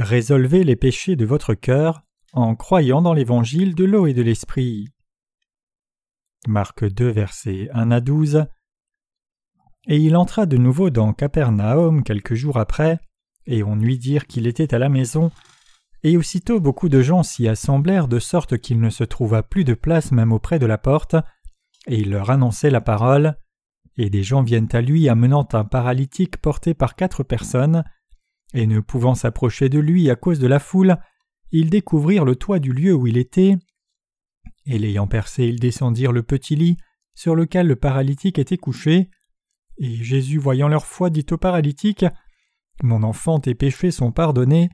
Résolvez les péchés de votre cœur en croyant dans l'évangile de l'eau et de l'esprit. Marc 2, versets 1 à 12. Et il entra de nouveau dans Capernaum quelques jours après, et on lui dire qu'il était à la maison, et aussitôt beaucoup de gens s'y assemblèrent de sorte qu'il ne se trouva plus de place même auprès de la porte, et il leur annonçait la parole, et des gens viennent à lui amenant un paralytique porté par quatre personnes, et ne pouvant s'approcher de lui à cause de la foule, ils découvrirent le toit du lieu où il était, et l'ayant percé, ils descendirent le petit lit sur lequel le paralytique était couché, et Jésus, voyant leur foi, dit au paralytique Mon enfant, tes péchés sont pardonnés.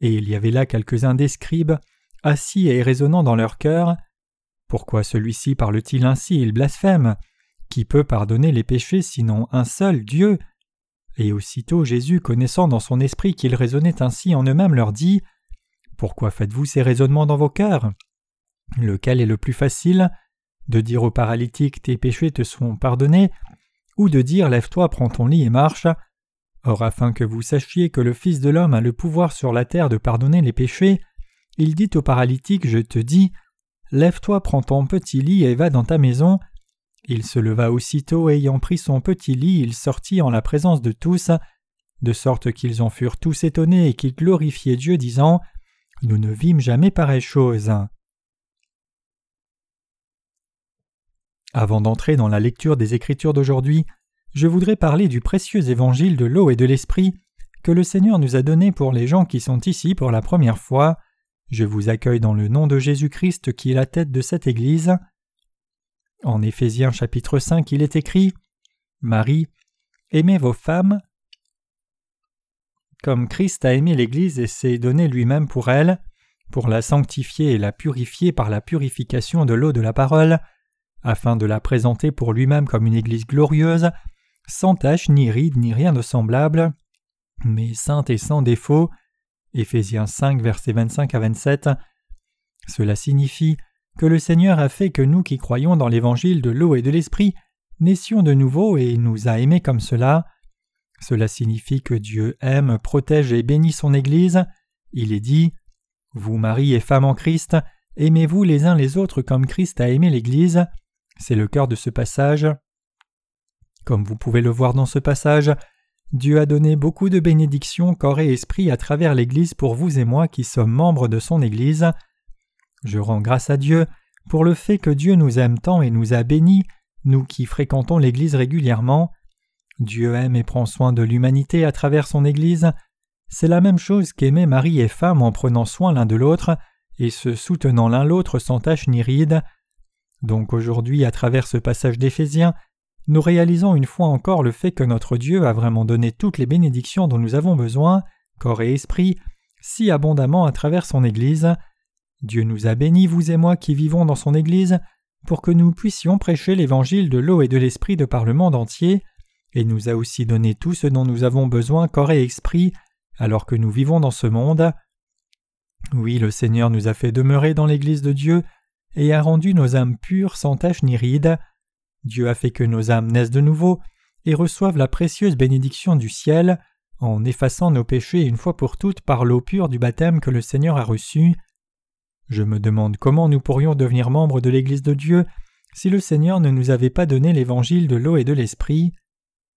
Et il y avait là quelques-uns des scribes, assis et raisonnant dans leur cœur. Pourquoi celui-ci parle-t-il ainsi? Il blasphème. Qui peut pardonner les péchés sinon un seul Dieu? Et aussitôt Jésus, connaissant dans son esprit qu'ils raisonnaient ainsi en eux-mêmes, leur dit Pourquoi faites-vous ces raisonnements dans vos cœurs? Lequel est le plus facile? De dire au paralytique Tes péchés te sont pardonnés ou de dire Lève-toi, prends ton lit et marche? Or, afin que vous sachiez que le Fils de l'homme a le pouvoir sur la terre de pardonner les péchés, il dit au paralytique Je te dis, Lève-toi, prends ton petit lit et va dans ta maison. Il se leva aussitôt, et ayant pris son petit lit, il sortit en la présence de tous, de sorte qu'ils en furent tous étonnés et qu'ils glorifiaient Dieu, disant Nous ne vîmes jamais pareille chose. Avant d'entrer dans la lecture des Écritures d'aujourd'hui, je voudrais parler du précieux évangile de l'eau et de l'esprit que le Seigneur nous a donné pour les gens qui sont ici pour la première fois. Je vous accueille dans le nom de Jésus-Christ qui est la tête de cette Église. En Éphésiens chapitre 5, il est écrit Marie, aimez vos femmes comme Christ a aimé l'Église et s'est donné lui-même pour elle, pour la sanctifier et la purifier par la purification de l'eau de la parole, afin de la présenter pour lui-même comme une Église glorieuse, sans tache ni ride ni rien de semblable, mais sainte et sans défaut. Éphésiens 5, versets 25 à 27. Cela signifie que le Seigneur a fait que nous qui croyons dans l'évangile de l'eau et de l'esprit naissions de nouveau et nous a aimés comme cela. Cela signifie que Dieu aime, protège et bénit son Église. Il est dit Vous, mari et femme en Christ, aimez-vous les uns les autres comme Christ a aimé l'Église. C'est le cœur de ce passage. Comme vous pouvez le voir dans ce passage, Dieu a donné beaucoup de bénédictions corps et esprit à travers l'Église pour vous et moi qui sommes membres de son Église. Je rends grâce à Dieu pour le fait que Dieu nous aime tant et nous a bénis, nous qui fréquentons l'Église régulièrement. Dieu aime et prend soin de l'humanité à travers son Église. C'est la même chose qu'aimer mari et femme en prenant soin l'un de l'autre et se soutenant l'un l'autre sans tache ni ride. Donc aujourd'hui, à travers ce passage d'Éphésiens, nous réalisons une fois encore le fait que notre Dieu a vraiment donné toutes les bénédictions dont nous avons besoin, corps et esprit, si abondamment à travers son Église. Dieu nous a bénis, vous et moi qui vivons dans son Église, pour que nous puissions prêcher l'évangile de l'eau et de l'esprit de par le monde entier, et nous a aussi donné tout ce dont nous avons besoin corps et esprit, alors que nous vivons dans ce monde. Oui, le Seigneur nous a fait demeurer dans l'Église de Dieu, et a rendu nos âmes pures sans tache ni ride. Dieu a fait que nos âmes naissent de nouveau et reçoivent la précieuse bénédiction du ciel en effaçant nos péchés une fois pour toutes par l'eau pure du baptême que le Seigneur a reçu. Je me demande comment nous pourrions devenir membres de l'Église de Dieu si le Seigneur ne nous avait pas donné l'évangile de l'eau et de l'esprit.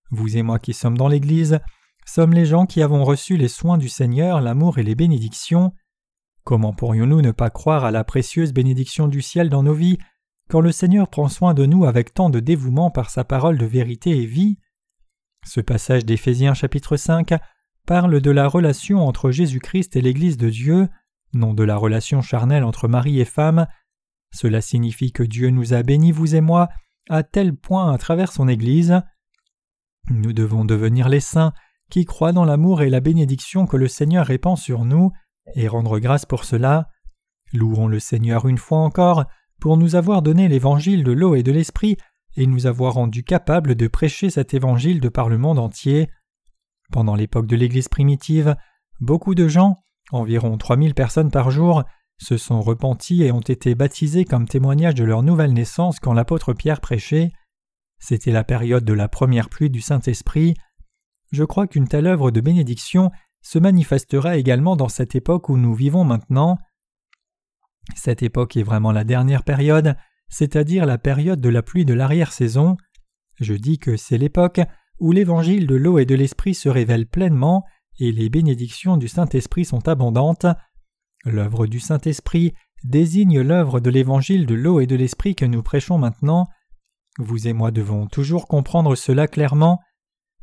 Vous et moi qui sommes dans l'Église sommes les gens qui avons reçu les soins du Seigneur, l'amour et les bénédictions. Comment pourrions-nous ne pas croire à la précieuse bénédiction du ciel dans nos vies quand le Seigneur prend soin de nous avec tant de dévouement par sa parole de vérité et vie? Ce passage d'Éphésiens chapitre 5 parle de la relation entre Jésus-Christ et l'Église de Dieu, non de la relation charnelle entre mari et femme. Cela signifie que Dieu nous a bénis, vous et moi, à tel point à travers son Église. Nous devons devenir les saints qui croient dans l'amour et la bénédiction que le Seigneur répand sur nous, et rendre grâce pour cela. Louons le Seigneur une fois encore pour nous avoir donné l'évangile de l'eau et de l'esprit et nous avoir rendus capables de prêcher cet évangile de par le monde entier. Pendant l'époque de l'Église primitive, beaucoup de gens, environ 3000 personnes par jour, se sont repentis et ont été baptisés comme témoignage de leur nouvelle naissance quand l'apôtre Pierre prêchait. C'était la période de la première pluie du Saint-Esprit. Je crois qu'une telle œuvre de bénédiction se manifestera également dans cette époque où nous vivons maintenant. Cette époque est vraiment la dernière période, c'est-à-dire la période de la pluie de l'arrière-saison. Je dis que c'est l'époque où l'évangile de l'eau et de l'esprit se révèle pleinement et les bénédictions du Saint-Esprit sont abondantes. L'œuvre du Saint-Esprit désigne l'œuvre de l'évangile de l'eau et de l'esprit que nous prêchons maintenant. Vous et moi devons toujours comprendre cela clairement.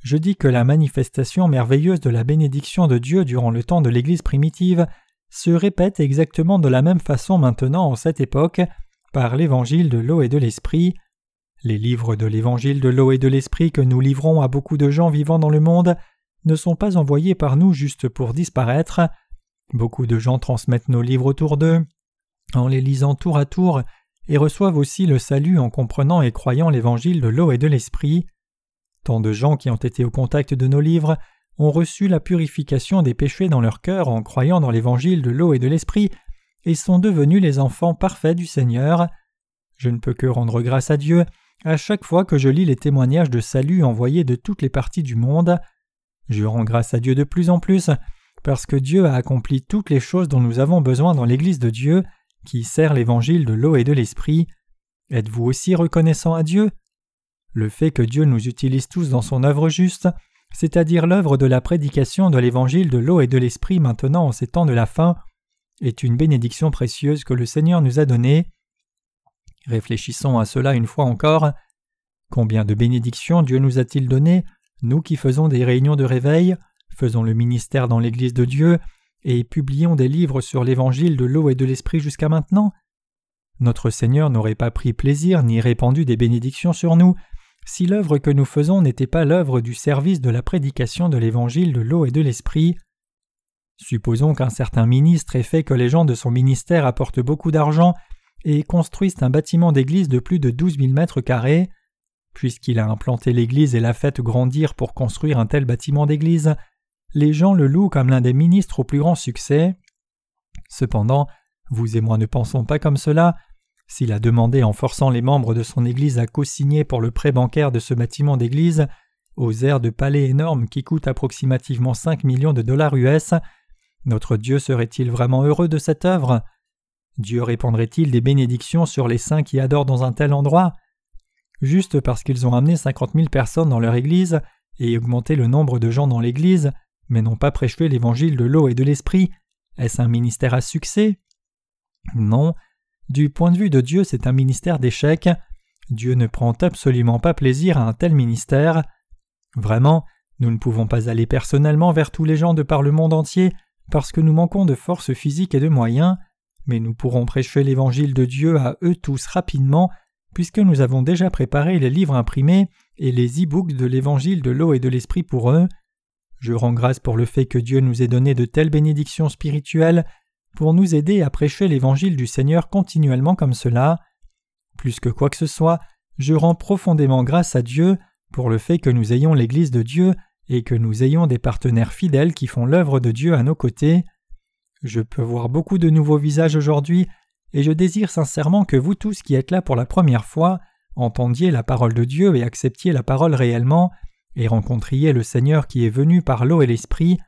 Je dis que la manifestation merveilleuse de la bénédiction de Dieu durant le temps de l'Église primitive se répète exactement de la même façon maintenant en cette époque par l'évangile de l'eau et de l'esprit. Les livres de l'évangile de l'eau et de l'esprit que nous livrons à beaucoup de gens vivant dans le monde ne sont pas envoyés par nous juste pour disparaître. Beaucoup de gens transmettent nos livres autour d'eux en les lisant tour à tour et reçoivent aussi le salut en comprenant et croyant l'évangile de l'eau et de l'esprit. Tant de gens qui ont été au contact de nos livres ont reçu la purification des péchés dans leur cœur en croyant dans l'évangile de l'eau et de l'esprit et sont devenus les enfants parfaits du Seigneur. Je ne peux que rendre grâce à Dieu à chaque fois que je lis les témoignages de salut envoyés de toutes les parties du monde. Je grâce à Dieu de plus en plus parce que Dieu a accompli toutes les choses dont nous avons besoin dans l'Église de Dieu qui sert l'évangile de l'eau et de l'esprit. Êtes-vous aussi reconnaissant à Dieu? Le fait que Dieu nous utilise tous dans son œuvre juste, c'est-à-dire l'œuvre de la prédication de l'évangile de l'eau et de l'esprit maintenant en ces temps de la fin, est une bénédiction précieuse que le Seigneur nous a donnée. Réfléchissons à cela une fois encore. Combien de bénédictions Dieu nous a-t-il données, nous qui faisons des réunions de réveil, faisons le ministère dans l'Église de Dieu, et publions des livres sur l'évangile de l'eau et de l'esprit jusqu'à maintenant Notre Seigneur n'aurait pas pris plaisir ni répandu des bénédictions sur nous si l'œuvre que nous faisons n'était pas l'œuvre du service de la prédication de l'évangile de l'eau et de l'esprit. Supposons qu'un certain ministre ait fait que les gens de son ministère apportent beaucoup d'argent et construisent un bâtiment d'église de plus de douze mille mètres carrés. Puisqu'il a implanté l'église et l'a fait grandir pour construire un tel bâtiment d'église, les gens le louent comme l'un des ministres au plus grand succès. Cependant, vous et moi ne pensons pas comme cela. S'il a demandé en forçant les membres de son Église à co-signer pour le prêt bancaire de ce bâtiment d'Église, aux airs de palais énormes qui coûtent approximativement 5 millions de dollars US, notre Dieu serait-il vraiment heureux de cette œuvre? Dieu répandrait-il des bénédictions sur les saints qui adorent dans un tel endroit? Juste parce qu'ils ont amené cinquante mille personnes dans leur Église et augmenté le nombre de gens dans l'Église, mais n'ont pas prêché l'évangile de l'eau et de l'esprit, est-ce un ministère à succès? Non. Du point de vue de Dieu, c'est un ministère d'échec. Dieu ne prend absolument pas plaisir à un tel ministère. Vraiment, nous ne pouvons pas aller personnellement vers tous les gens de par le monde entier parce que nous manquons de force physique et de moyens, mais nous pourrons prêcher l'évangile de Dieu à eux tous rapidement puisque nous avons déjà préparé les livres imprimés et les e-books de l'évangile de l'eau et de l'esprit pour eux. Je rends grâce pour le fait que Dieu nous ait donné de telles bénédictions spirituelles pour nous aider à prêcher l'évangile du Seigneur continuellement comme cela. Plus que quoi que ce soit, je rends profondément grâce à Dieu pour le fait que nous ayons l'Église de Dieu et que nous ayons des partenaires fidèles qui font l'œuvre de Dieu à nos côtés. Je peux voir beaucoup de nouveaux visages aujourd'hui, et je désire sincèrement que vous tous qui êtes là pour la première fois entendiez la parole de Dieu et acceptiez la parole réellement, et rencontriez le Seigneur qui est venu par l'eau et l'Esprit,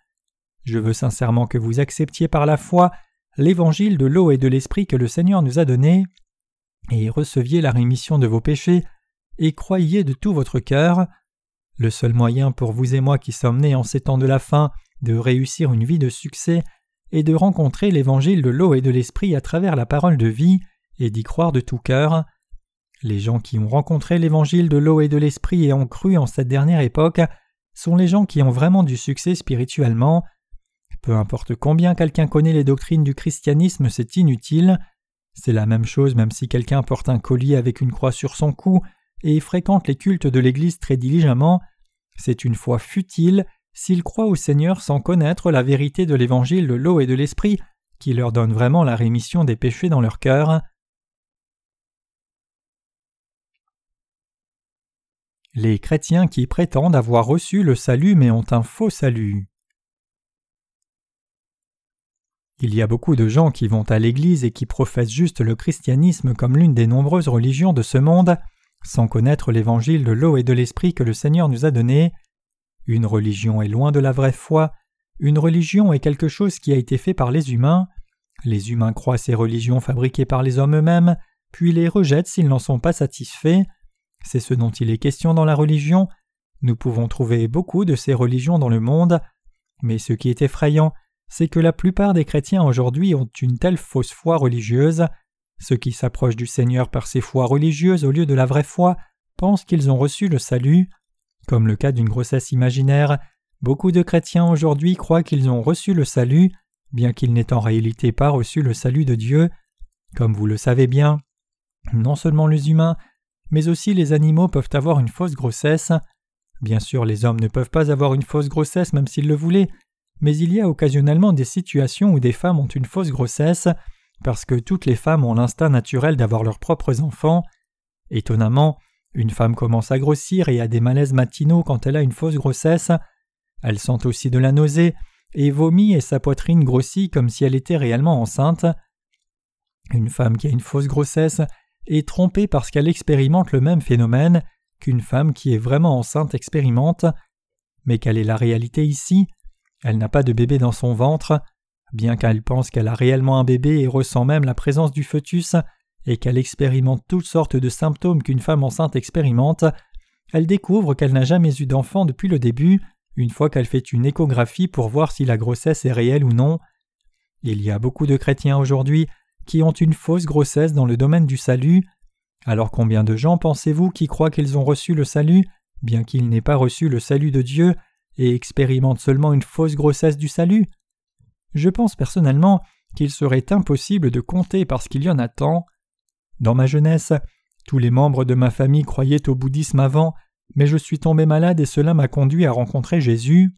je veux sincèrement que vous acceptiez par la foi l'évangile de l'eau et de l'Esprit que le Seigneur nous a donné, et receviez la rémission de vos péchés, et croyiez de tout votre cœur. Le seul moyen pour vous et moi qui sommes nés en ces temps de la fin de réussir une vie de succès est de rencontrer l'évangile de l'eau et de l'Esprit à travers la parole de vie et d'y croire de tout cœur. Les gens qui ont rencontré l'évangile de l'eau et de l'esprit et ont cru en cette dernière époque sont les gens qui ont vraiment du succès spirituellement. Peu importe combien quelqu'un connaît les doctrines du christianisme, c'est inutile. C'est la même chose même si quelqu'un porte un collier avec une croix sur son cou et fréquente les cultes de l'Église très diligemment. C'est une foi futile s'il croit au Seigneur sans connaître la vérité de l'évangile de l'eau et de l'esprit qui leur donne vraiment la rémission des péchés dans leur cœur. les chrétiens qui prétendent avoir reçu le salut mais ont un faux salut. Il y a beaucoup de gens qui vont à l'Église et qui professent juste le christianisme comme l'une des nombreuses religions de ce monde, sans connaître l'évangile de l'eau et de l'esprit que le Seigneur nous a donné. Une religion est loin de la vraie foi, Une religion est quelque chose qui a été fait par les humains. Les humains croient ces religions fabriquées par les hommes eux-mêmes, puis les rejettent s'ils n'en sont pas satisfaits. C'est ce dont il est question dans la religion. Nous pouvons trouver beaucoup de ces religions dans le monde, mais ce qui est effrayant, c'est que la plupart des chrétiens aujourd'hui ont une telle fausse foi religieuse. Ceux qui s'approchent du Seigneur par ces foi religieuses au lieu de la vraie foi pensent qu'ils ont reçu le salut. Comme le cas d'une grossesse imaginaire, beaucoup de chrétiens aujourd'hui croient qu'ils ont reçu le salut, bien qu'ils n'aient en réalité pas reçu le salut de Dieu. Comme vous le savez bien, non seulement les humains, mais aussi les animaux peuvent avoir une fausse grossesse. Bien sûr, les hommes ne peuvent pas avoir une fausse grossesse même s'ils le voulaient, mais il y a occasionnellement des situations où des femmes ont une fausse grossesse, parce que toutes les femmes ont l'instinct naturel d'avoir leurs propres enfants. Étonnamment, une femme commence à grossir et a des malaises matinaux quand elle a une fausse grossesse. Elle sent aussi de la nausée et vomit et sa poitrine grossit comme si elle était réellement enceinte. Une femme qui a une fausse grossesse est trompée parce qu'elle expérimente le même phénomène qu'une femme qui est vraiment enceinte expérimente. Mais quelle est la réalité ici? Elle n'a pas de bébé dans son ventre. Bien qu'elle pense qu'elle a réellement un bébé et ressent même la présence du fœtus, et qu'elle expérimente toutes sortes de symptômes qu'une femme enceinte expérimente, elle découvre qu'elle n'a jamais eu d'enfant depuis le début, une fois qu'elle fait une échographie pour voir si la grossesse est réelle ou non. Il y a beaucoup de chrétiens aujourd'hui qui ont une fausse grossesse dans le domaine du salut. Alors combien de gens pensez-vous qui croient qu'ils ont reçu le salut, bien qu'ils n'aient pas reçu le salut de Dieu, et expérimentent seulement une fausse grossesse du salut? Je pense personnellement qu'il serait impossible de compter parce qu'il y en a tant. Dans ma jeunesse, tous les membres de ma famille croyaient au bouddhisme avant, mais je suis tombé malade et cela m'a conduit à rencontrer Jésus.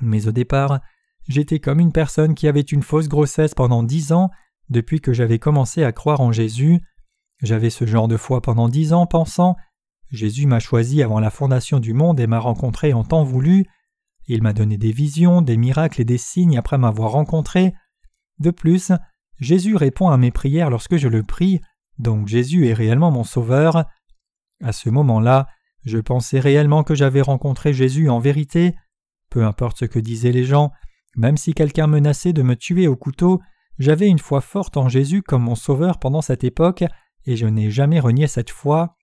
Mais au départ, j'étais comme une personne qui avait une fausse grossesse pendant dix ans depuis que j'avais commencé à croire en Jésus, j'avais ce genre de foi pendant dix ans pensant Jésus m'a choisi avant la fondation du monde et m'a rencontré en temps voulu. Il m'a donné des visions, des miracles et des signes après m'avoir rencontré. De plus, Jésus répond à mes prières lorsque je le prie, donc Jésus est réellement mon sauveur. À ce moment-là, je pensais réellement que j'avais rencontré Jésus en vérité. Peu importe ce que disaient les gens, même si quelqu'un menaçait de me tuer au couteau, j'avais une foi forte en Jésus comme mon Sauveur pendant cette époque, et je n'ai jamais renié cette foi.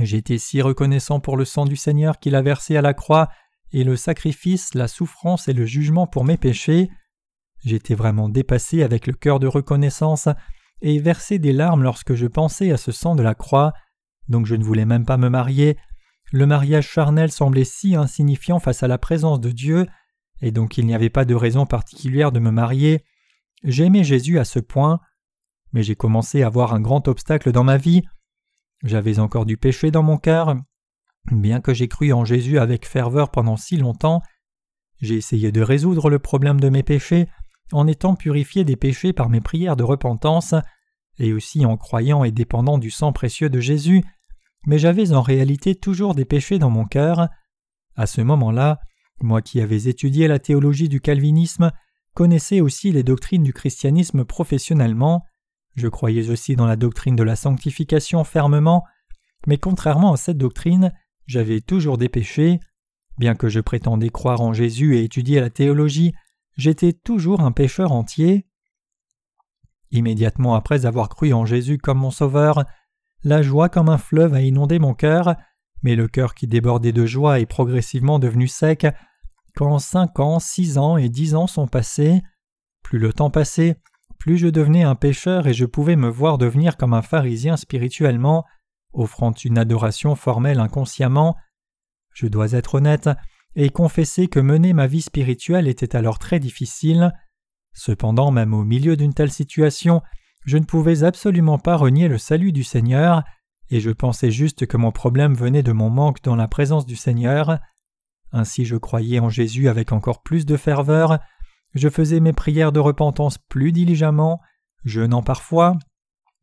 J'étais si reconnaissant pour le sang du Seigneur qu'il a versé à la croix, et le sacrifice, la souffrance et le jugement pour mes péchés. J'étais vraiment dépassé avec le cœur de reconnaissance, et versé des larmes lorsque je pensais à ce sang de la croix, donc je ne voulais même pas me marier. Le mariage charnel semblait si insignifiant face à la présence de Dieu, et donc il n'y avait pas de raison particulière de me marier. J'aimais Jésus à ce point, mais j'ai commencé à voir un grand obstacle dans ma vie. J'avais encore du péché dans mon cœur. Bien que j'ai cru en Jésus avec ferveur pendant si longtemps, j'ai essayé de résoudre le problème de mes péchés en étant purifié des péchés par mes prières de repentance, et aussi en croyant et dépendant du sang précieux de Jésus, mais j'avais en réalité toujours des péchés dans mon cœur. À ce moment-là, moi qui avais étudié la théologie du calvinisme, connaissais aussi les doctrines du christianisme professionnellement, je croyais aussi dans la doctrine de la sanctification fermement, mais contrairement à cette doctrine, j'avais toujours des péchés. Bien que je prétendais croire en Jésus et étudier la théologie, j'étais toujours un pécheur entier. Immédiatement après avoir cru en Jésus comme mon Sauveur, la joie comme un fleuve a inondé mon cœur, mais le cœur qui débordait de joie est progressivement devenu sec quand cinq ans, six ans et dix ans sont passés, plus le temps passait, plus je devenais un pécheur et je pouvais me voir devenir comme un pharisien spirituellement, offrant une adoration formelle inconsciemment. Je dois être honnête et confesser que mener ma vie spirituelle était alors très difficile. Cependant, même au milieu d'une telle situation, je ne pouvais absolument pas renier le salut du Seigneur, et je pensais juste que mon problème venait de mon manque dans la présence du Seigneur. Ainsi je croyais en Jésus avec encore plus de ferveur, je faisais mes prières de repentance plus diligemment, jeûnant parfois,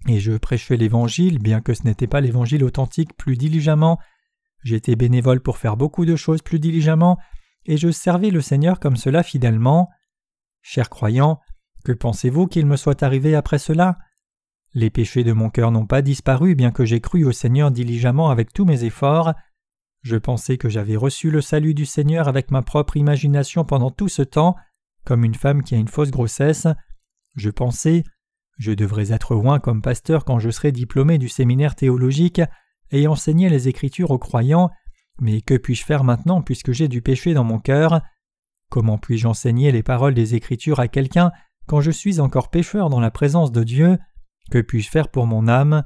et je prêchais l'Évangile, bien que ce n'était pas l'Évangile authentique, plus diligemment, j'étais bénévole pour faire beaucoup de choses plus diligemment, et je servais le Seigneur comme cela fidèlement. Chers croyants, que pensez-vous qu'il me soit arrivé après cela? Les péchés de mon cœur n'ont pas disparu bien que j'ai cru au Seigneur diligemment avec tous mes efforts. Je pensais que j'avais reçu le salut du Seigneur avec ma propre imagination pendant tout ce temps, comme une femme qui a une fausse grossesse. Je pensais je devrais être loin comme pasteur quand je serai diplômé du séminaire théologique et enseigner les Écritures aux croyants, mais que puis-je faire maintenant puisque j'ai du péché dans mon cœur? Comment puis-je enseigner les paroles des Écritures à quelqu'un quand je suis encore pécheur dans la présence de Dieu? Que puis-je faire pour mon âme?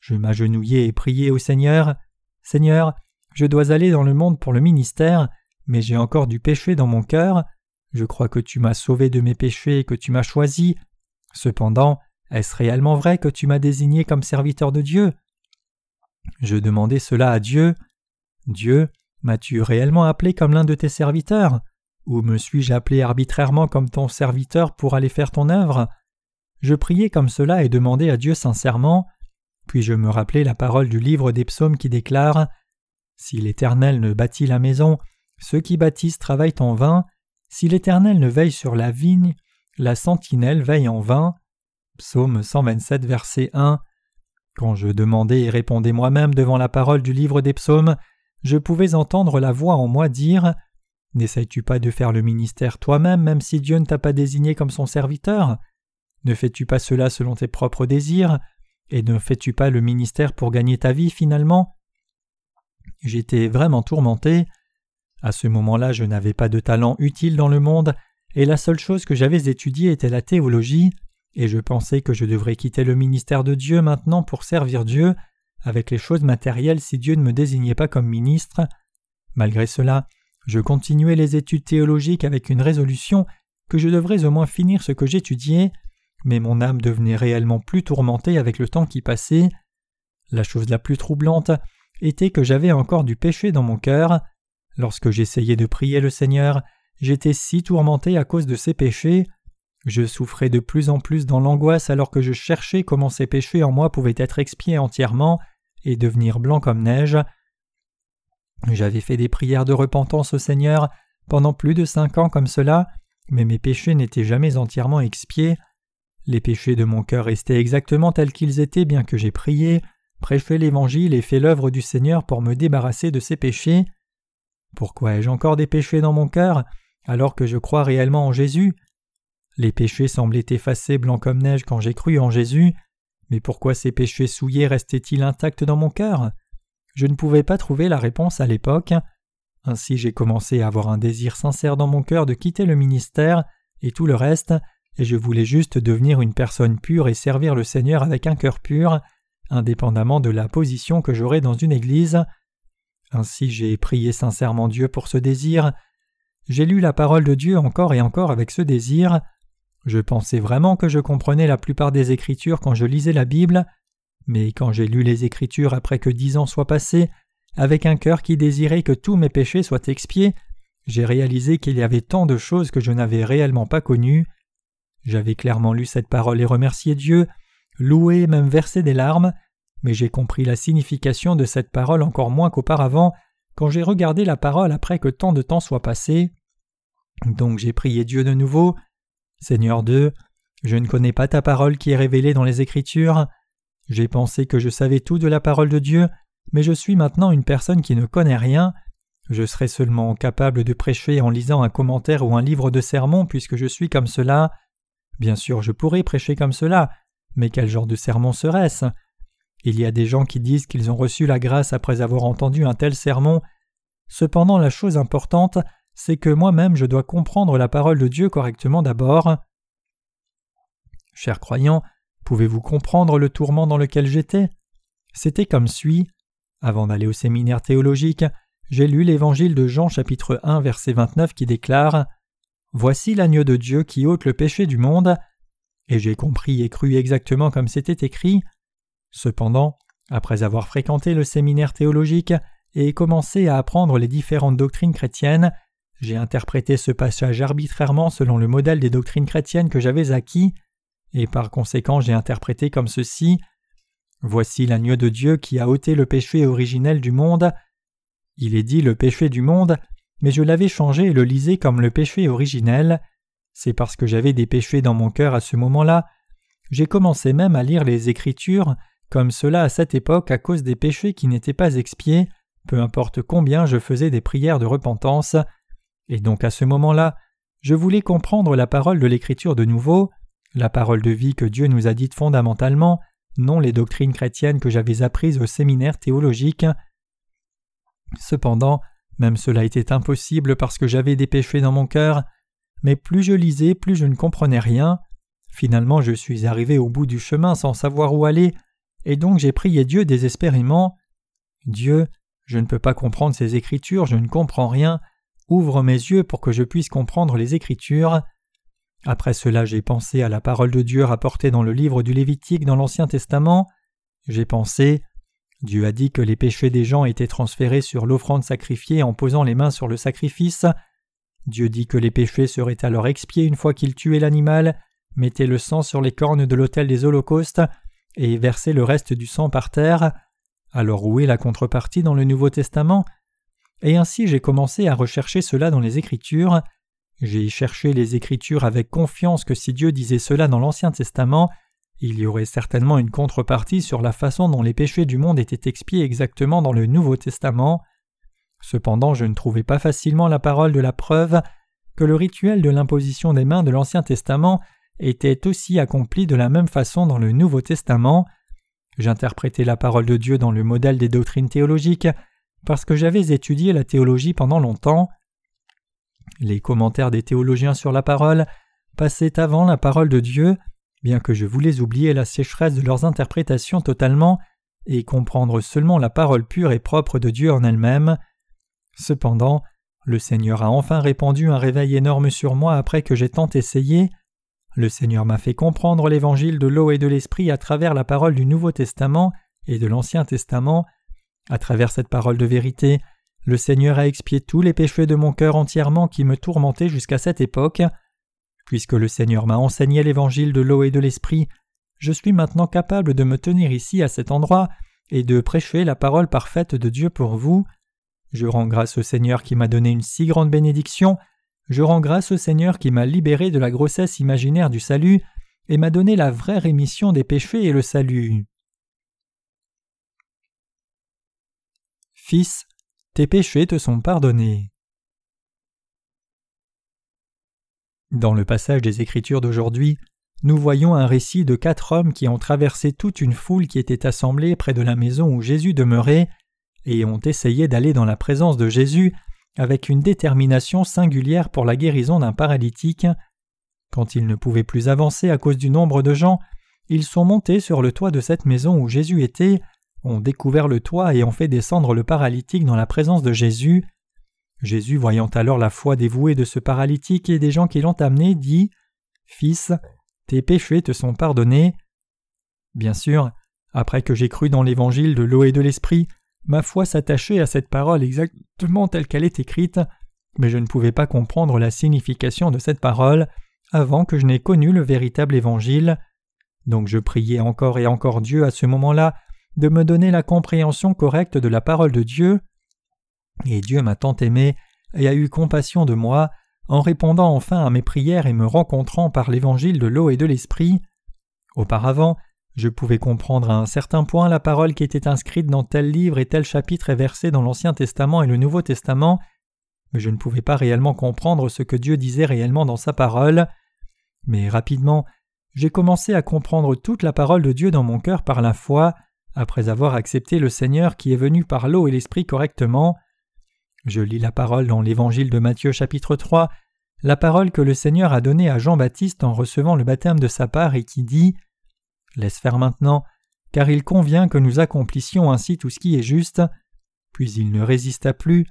Je m'agenouillai et priai au Seigneur. Seigneur, je dois aller dans le monde pour le ministère, mais j'ai encore du péché dans mon cœur. Je crois que tu m'as sauvé de mes péchés et que tu m'as choisi. Cependant, est-ce réellement vrai que tu m'as désigné comme serviteur de Dieu? Je demandai cela à Dieu. Dieu, m'as-tu réellement appelé comme l'un de tes serviteurs? Ou me suis-je appelé arbitrairement comme ton serviteur pour aller faire ton œuvre? Je priai comme cela et demandai à Dieu sincèrement. Puis je me rappelai la parole du livre des psaumes qui déclare Si l'Éternel ne bâtit la maison, ceux qui bâtissent travaillent en vain. Si l'Éternel ne veille sur la vigne, la sentinelle veille en vain. Psaume 127, verset 1. Quand je demandais et répondais moi-même devant la parole du livre des psaumes, je pouvais entendre la voix en moi dire N'essayes-tu pas de faire le ministère toi-même, même si Dieu ne t'a pas désigné comme son serviteur? Ne fais-tu pas cela selon tes propres désirs? Et ne fais-tu pas le ministère pour gagner ta vie finalement? J'étais vraiment tourmenté. À ce moment-là, je n'avais pas de talent utile dans le monde, et la seule chose que j'avais étudiée était la théologie, et je pensais que je devrais quitter le ministère de Dieu maintenant pour servir Dieu, avec les choses matérielles si Dieu ne me désignait pas comme ministre. Malgré cela, je continuais les études théologiques avec une résolution que je devrais au moins finir ce que j'étudiais, mais mon âme devenait réellement plus tourmentée avec le temps qui passait. La chose la plus troublante était que j'avais encore du péché dans mon cœur. Lorsque j'essayais de prier le Seigneur, J'étais si tourmenté à cause de ces péchés. Je souffrais de plus en plus dans l'angoisse alors que je cherchais comment ces péchés en moi pouvaient être expiés entièrement et devenir blancs comme neige. J'avais fait des prières de repentance au Seigneur pendant plus de cinq ans comme cela, mais mes péchés n'étaient jamais entièrement expiés. Les péchés de mon cœur restaient exactement tels qu'ils étaient bien que j'ai prié, prêché l'Évangile et fait l'œuvre du Seigneur pour me débarrasser de ces péchés. Pourquoi ai-je encore des péchés dans mon cœur alors que je crois réellement en Jésus? Les péchés semblaient effacés blancs comme neige quand j'ai cru en Jésus, mais pourquoi ces péchés souillés restaient-ils intacts dans mon cœur? Je ne pouvais pas trouver la réponse à l'époque. Ainsi j'ai commencé à avoir un désir sincère dans mon cœur de quitter le ministère et tout le reste, et je voulais juste devenir une personne pure et servir le Seigneur avec un cœur pur, indépendamment de la position que j'aurais dans une église. Ainsi j'ai prié sincèrement Dieu pour ce désir, j'ai lu la parole de Dieu encore et encore avec ce désir. Je pensais vraiment que je comprenais la plupart des Écritures quand je lisais la Bible, mais quand j'ai lu les Écritures après que dix ans soient passés, avec un cœur qui désirait que tous mes péchés soient expiés, j'ai réalisé qu'il y avait tant de choses que je n'avais réellement pas connues. J'avais clairement lu cette parole et remercié Dieu, loué, même versé des larmes, mais j'ai compris la signification de cette parole encore moins qu'auparavant quand j'ai regardé la parole après que tant de temps soit passé. Donc j'ai prié Dieu de nouveau. Seigneur Dieu, je ne connais pas ta parole qui est révélée dans les Écritures. J'ai pensé que je savais tout de la parole de Dieu, mais je suis maintenant une personne qui ne connaît rien. Je serai seulement capable de prêcher en lisant un commentaire ou un livre de sermon puisque je suis comme cela. Bien sûr, je pourrais prêcher comme cela, mais quel genre de sermon serait-ce? Il y a des gens qui disent qu'ils ont reçu la grâce après avoir entendu un tel sermon. Cependant, la chose importante, c'est que moi-même je dois comprendre la parole de Dieu correctement d'abord. Chers croyants, pouvez-vous comprendre le tourment dans lequel j'étais? C'était comme suit. Avant d'aller au séminaire théologique, j'ai lu l'évangile de Jean chapitre 1 verset 29 qui déclare Voici l'agneau de Dieu qui ôte le péché du monde. Et j'ai compris et cru exactement comme c'était écrit. Cependant, après avoir fréquenté le séminaire théologique et commencé à apprendre les différentes doctrines chrétiennes, j'ai interprété ce passage arbitrairement selon le modèle des doctrines chrétiennes que j'avais acquis, et par conséquent j'ai interprété comme ceci Voici l'agneau de Dieu qui a ôté le péché originel du monde. Il est dit le péché du monde, mais je l'avais changé et le lisais comme le péché originel. C'est parce que j'avais des péchés dans mon cœur à ce moment-là. J'ai commencé même à lire les Écritures comme cela à cette époque à cause des péchés qui n'étaient pas expiés, peu importe combien je faisais des prières de repentance, et donc à ce moment-là, je voulais comprendre la parole de l'Écriture de nouveau, la parole de vie que Dieu nous a dite fondamentalement, non les doctrines chrétiennes que j'avais apprises au séminaire théologique. Cependant, même cela était impossible parce que j'avais des péchés dans mon cœur, mais plus je lisais, plus je ne comprenais rien. Finalement, je suis arrivé au bout du chemin sans savoir où aller, et donc j'ai prié Dieu désespérément. Dieu, je ne peux pas comprendre ces Écritures, je ne comprends rien, ouvre mes yeux pour que je puisse comprendre les Écritures. Après cela, j'ai pensé à la parole de Dieu rapportée dans le livre du Lévitique dans l'Ancien Testament. J'ai pensé Dieu a dit que les péchés des gens étaient transférés sur l'offrande sacrifiée en posant les mains sur le sacrifice. Dieu dit que les péchés seraient alors expiés une fois qu'il tuait l'animal, mettait le sang sur les cornes de l'autel des holocaustes et versait le reste du sang par terre. Alors où est la contrepartie dans le Nouveau Testament? Et ainsi j'ai commencé à rechercher cela dans les Écritures. J'ai cherché les Écritures avec confiance que si Dieu disait cela dans l'Ancien Testament, il y aurait certainement une contrepartie sur la façon dont les péchés du monde étaient expiés exactement dans le Nouveau Testament. Cependant, je ne trouvais pas facilement la parole de la preuve que le rituel de l'imposition des mains de l'Ancien Testament était aussi accompli de la même façon dans le Nouveau Testament. J'interprétais la parole de Dieu dans le modèle des doctrines théologiques parce que j'avais étudié la théologie pendant longtemps. Les commentaires des théologiens sur la parole passaient avant la parole de Dieu, bien que je voulais oublier la sécheresse de leurs interprétations totalement et comprendre seulement la parole pure et propre de Dieu en elle-même. Cependant, le Seigneur a enfin répandu un réveil énorme sur moi après que j'ai tant essayé. Le Seigneur m'a fait comprendre l'évangile de l'eau et de l'esprit à travers la parole du Nouveau Testament et de l'Ancien Testament. À travers cette parole de vérité, le Seigneur a expié tous les péchés de mon cœur entièrement qui me tourmentaient jusqu'à cette époque. Puisque le Seigneur m'a enseigné l'évangile de l'eau et de l'esprit, je suis maintenant capable de me tenir ici à cet endroit et de prêcher la parole parfaite de Dieu pour vous. Je rends grâce au Seigneur qui m'a donné une si grande bénédiction, je rends grâce au Seigneur qui m'a libéré de la grossesse imaginaire du salut et m'a donné la vraie rémission des péchés et le salut. Fils, tes péchés te sont pardonnés. Dans le passage des Écritures d'aujourd'hui, nous voyons un récit de quatre hommes qui ont traversé toute une foule qui était assemblée près de la maison où Jésus demeurait et ont essayé d'aller dans la présence de Jésus avec une détermination singulière pour la guérison d'un paralytique. Quand ils ne pouvaient plus avancer à cause du nombre de gens, ils sont montés sur le toit de cette maison où Jésus était, ont découvert le toit et ont fait descendre le paralytique dans la présence de Jésus. Jésus, voyant alors la foi dévouée de ce paralytique et des gens qui l'ont amené, dit Fils, tes péchés te sont pardonnés. Bien sûr, après que j'ai cru dans l'évangile de l'eau et de l'esprit, ma foi s'attachait à cette parole exactement telle qu'elle est écrite, mais je ne pouvais pas comprendre la signification de cette parole avant que je n'ai connu le véritable évangile. Donc je priais encore et encore Dieu à ce moment-là de me donner la compréhension correcte de la parole de Dieu. Et Dieu m'a tant aimé et a eu compassion de moi en répondant enfin à mes prières et me rencontrant par l'évangile de l'eau et de l'esprit. Auparavant, je pouvais comprendre à un certain point la parole qui était inscrite dans tel livre et tel chapitre et verset dans l'Ancien Testament et le Nouveau Testament, mais je ne pouvais pas réellement comprendre ce que Dieu disait réellement dans sa parole. Mais rapidement, j'ai commencé à comprendre toute la parole de Dieu dans mon cœur par la foi, après avoir accepté le Seigneur qui est venu par l'eau et l'Esprit correctement. Je lis la parole dans l'Évangile de Matthieu chapitre 3, la parole que le Seigneur a donnée à Jean-Baptiste en recevant le baptême de sa part et qui dit Laisse faire maintenant, car il convient que nous accomplissions ainsi tout ce qui est juste. Puis il ne résista plus.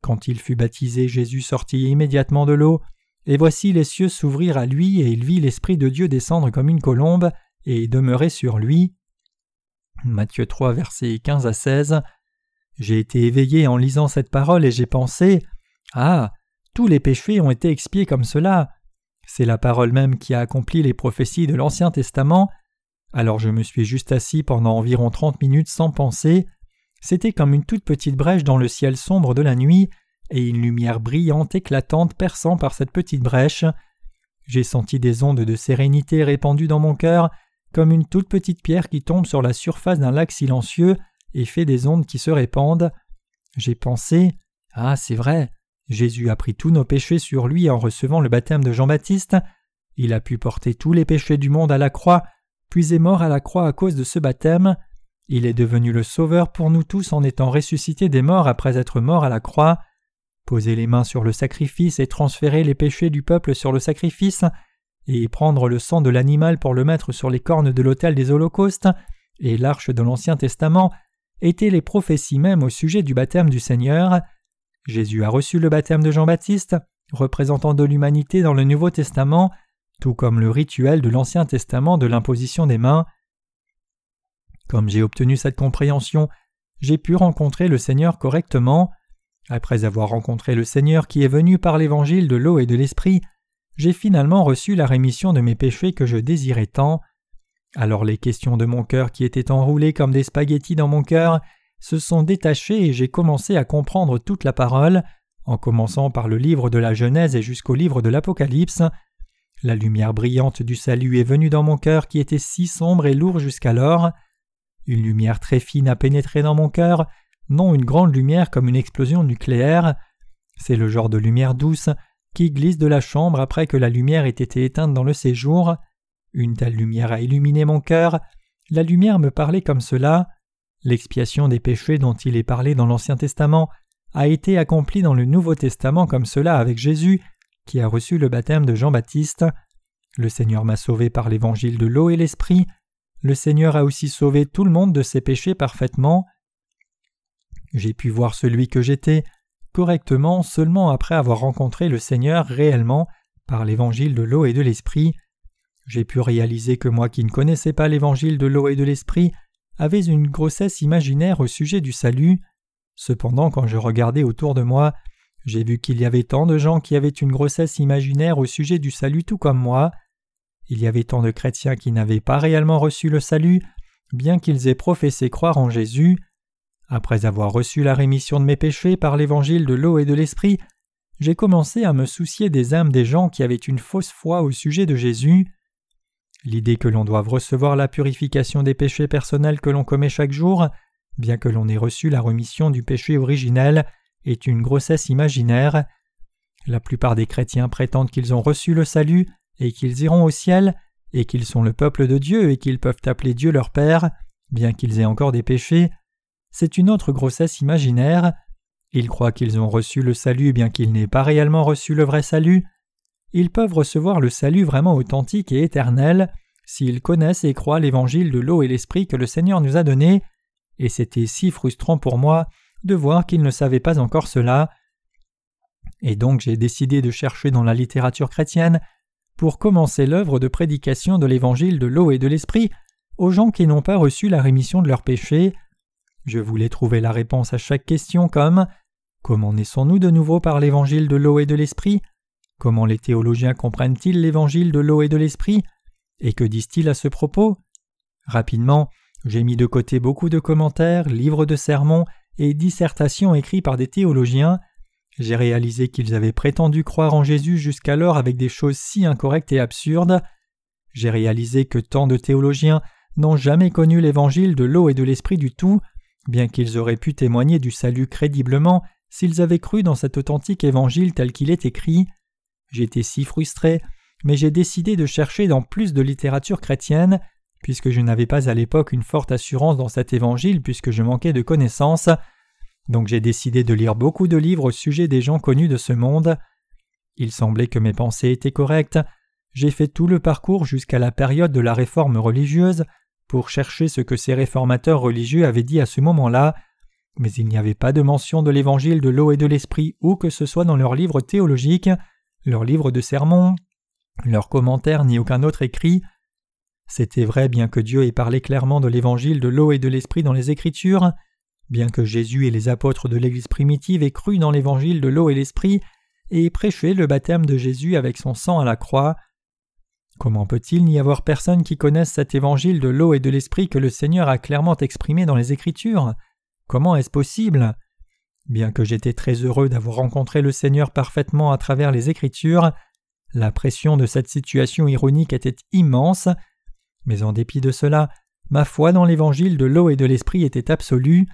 Quand il fut baptisé, Jésus sortit immédiatement de l'eau, et voici les cieux s'ouvrir à lui, et il vit l'Esprit de Dieu descendre comme une colombe, et demeurer sur lui. Matthieu 3, versets 15 à 16. J'ai été éveillé en lisant cette parole et j'ai pensé Ah, tous les péchés ont été expiés comme cela. C'est la parole même qui a accompli les prophéties de l'Ancien Testament, alors je me suis juste assis pendant environ trente minutes sans penser. C'était comme une toute petite brèche dans le ciel sombre de la nuit, et une lumière brillante éclatante perçant par cette petite brèche. J'ai senti des ondes de sérénité répandues dans mon cœur, comme une toute petite pierre qui tombe sur la surface d'un lac silencieux et fait des ondes qui se répandent. J'ai pensé Ah, c'est vrai, Jésus a pris tous nos péchés sur lui en recevant le baptême de Jean-Baptiste, il a pu porter tous les péchés du monde à la croix, puis est mort à la croix à cause de ce baptême, il est devenu le Sauveur pour nous tous en étant ressuscité des morts après être mort à la croix, poser les mains sur le sacrifice et transférer les péchés du peuple sur le sacrifice, et prendre le sang de l'animal pour le mettre sur les cornes de l'autel des holocaustes, et l'arche de l'Ancien Testament, étaient les prophéties même au sujet du baptême du Seigneur. Jésus a reçu le baptême de Jean-Baptiste, représentant de l'humanité dans le Nouveau Testament, tout comme le rituel de l'Ancien Testament de l'imposition des mains. Comme j'ai obtenu cette compréhension, j'ai pu rencontrer le Seigneur correctement. Après avoir rencontré le Seigneur qui est venu par l'évangile de l'eau et de l'esprit, j'ai finalement reçu la rémission de mes péchés que je désirais tant. Alors les questions de mon cœur qui étaient enroulées comme des spaghettis dans mon cœur se sont détachées et j'ai commencé à comprendre toute la parole, en commençant par le livre de la Genèse et jusqu'au livre de l'Apocalypse. La lumière brillante du salut est venue dans mon cœur qui était si sombre et lourd jusqu'alors. Une lumière très fine a pénétré dans mon cœur, non une grande lumière comme une explosion nucléaire. C'est le genre de lumière douce qui glisse de la chambre après que la lumière ait été éteinte dans le séjour. Une telle lumière a illuminé mon cœur. La lumière me parlait comme cela. L'expiation des péchés dont il est parlé dans l'Ancien Testament a été accomplie dans le Nouveau Testament comme cela avec Jésus, qui a reçu le baptême de Jean-Baptiste. Le Seigneur m'a sauvé par l'évangile de l'eau et l'esprit. Le Seigneur a aussi sauvé tout le monde de ses péchés parfaitement. J'ai pu voir celui que j'étais correctement seulement après avoir rencontré le Seigneur réellement par l'évangile de l'eau et de l'esprit. J'ai pu réaliser que moi qui ne connaissais pas l'évangile de l'eau et de l'esprit avais une grossesse imaginaire au sujet du salut. Cependant, quand je regardais autour de moi, j'ai vu qu'il y avait tant de gens qui avaient une grossesse imaginaire au sujet du salut tout comme moi. Il y avait tant de chrétiens qui n'avaient pas réellement reçu le salut, bien qu'ils aient professé croire en Jésus. Après avoir reçu la rémission de mes péchés par l'évangile de l'eau et de l'esprit, j'ai commencé à me soucier des âmes des gens qui avaient une fausse foi au sujet de Jésus. L'idée que l'on doive recevoir la purification des péchés personnels que l'on commet chaque jour, bien que l'on ait reçu la remission du péché originel, est une grossesse imaginaire. La plupart des chrétiens prétendent qu'ils ont reçu le salut et qu'ils iront au ciel, et qu'ils sont le peuple de Dieu et qu'ils peuvent appeler Dieu leur Père, bien qu'ils aient encore des péchés. C'est une autre grossesse imaginaire. Ils croient qu'ils ont reçu le salut bien qu'ils n'aient pas réellement reçu le vrai salut ils peuvent recevoir le salut vraiment authentique et éternel s'ils connaissent et croient l'évangile de l'eau et l'esprit que le Seigneur nous a donné, et c'était si frustrant pour moi de voir qu'ils ne savaient pas encore cela. Et donc j'ai décidé de chercher dans la littérature chrétienne pour commencer l'œuvre de prédication de l'évangile de l'eau et de l'esprit aux gens qui n'ont pas reçu la rémission de leurs péchés. Je voulais trouver la réponse à chaque question comme Comment naissons-nous de nouveau par l'évangile de l'eau et de l'esprit? Comment les théologiens comprennent-ils l'évangile de l'eau et de l'esprit? Et que disent-ils à ce propos? Rapidement, j'ai mis de côté beaucoup de commentaires, livres de sermons et dissertations écrits par des théologiens. J'ai réalisé qu'ils avaient prétendu croire en Jésus jusqu'alors avec des choses si incorrectes et absurdes. J'ai réalisé que tant de théologiens n'ont jamais connu l'évangile de l'eau et de l'esprit du tout, bien qu'ils auraient pu témoigner du salut crédiblement s'ils avaient cru dans cet authentique évangile tel qu'il est écrit. J'étais si frustré, mais j'ai décidé de chercher dans plus de littérature chrétienne, puisque je n'avais pas à l'époque une forte assurance dans cet évangile puisque je manquais de connaissances. Donc j'ai décidé de lire beaucoup de livres au sujet des gens connus de ce monde. Il semblait que mes pensées étaient correctes. J'ai fait tout le parcours jusqu'à la période de la réforme religieuse pour chercher ce que ces réformateurs religieux avaient dit à ce moment-là, mais il n'y avait pas de mention de l'évangile de l'eau et de l'esprit ou que ce soit dans leurs livres théologiques leurs livres de sermons, leurs commentaires ni aucun autre écrit. C'était vrai bien que Dieu ait parlé clairement de l'évangile de l'eau et de l'esprit dans les Écritures, bien que Jésus et les apôtres de l'Église primitive aient cru dans l'évangile de l'eau et l'esprit et prêché le baptême de Jésus avec son sang à la croix. Comment peut-il n'y avoir personne qui connaisse cet évangile de l'eau et de l'esprit que le Seigneur a clairement exprimé dans les Écritures? Comment est-ce possible? Bien que j'étais très heureux d'avoir rencontré le Seigneur parfaitement à travers les Écritures, la pression de cette situation ironique était immense, mais en dépit de cela, ma foi dans l'évangile de l'eau et de l'esprit était absolue.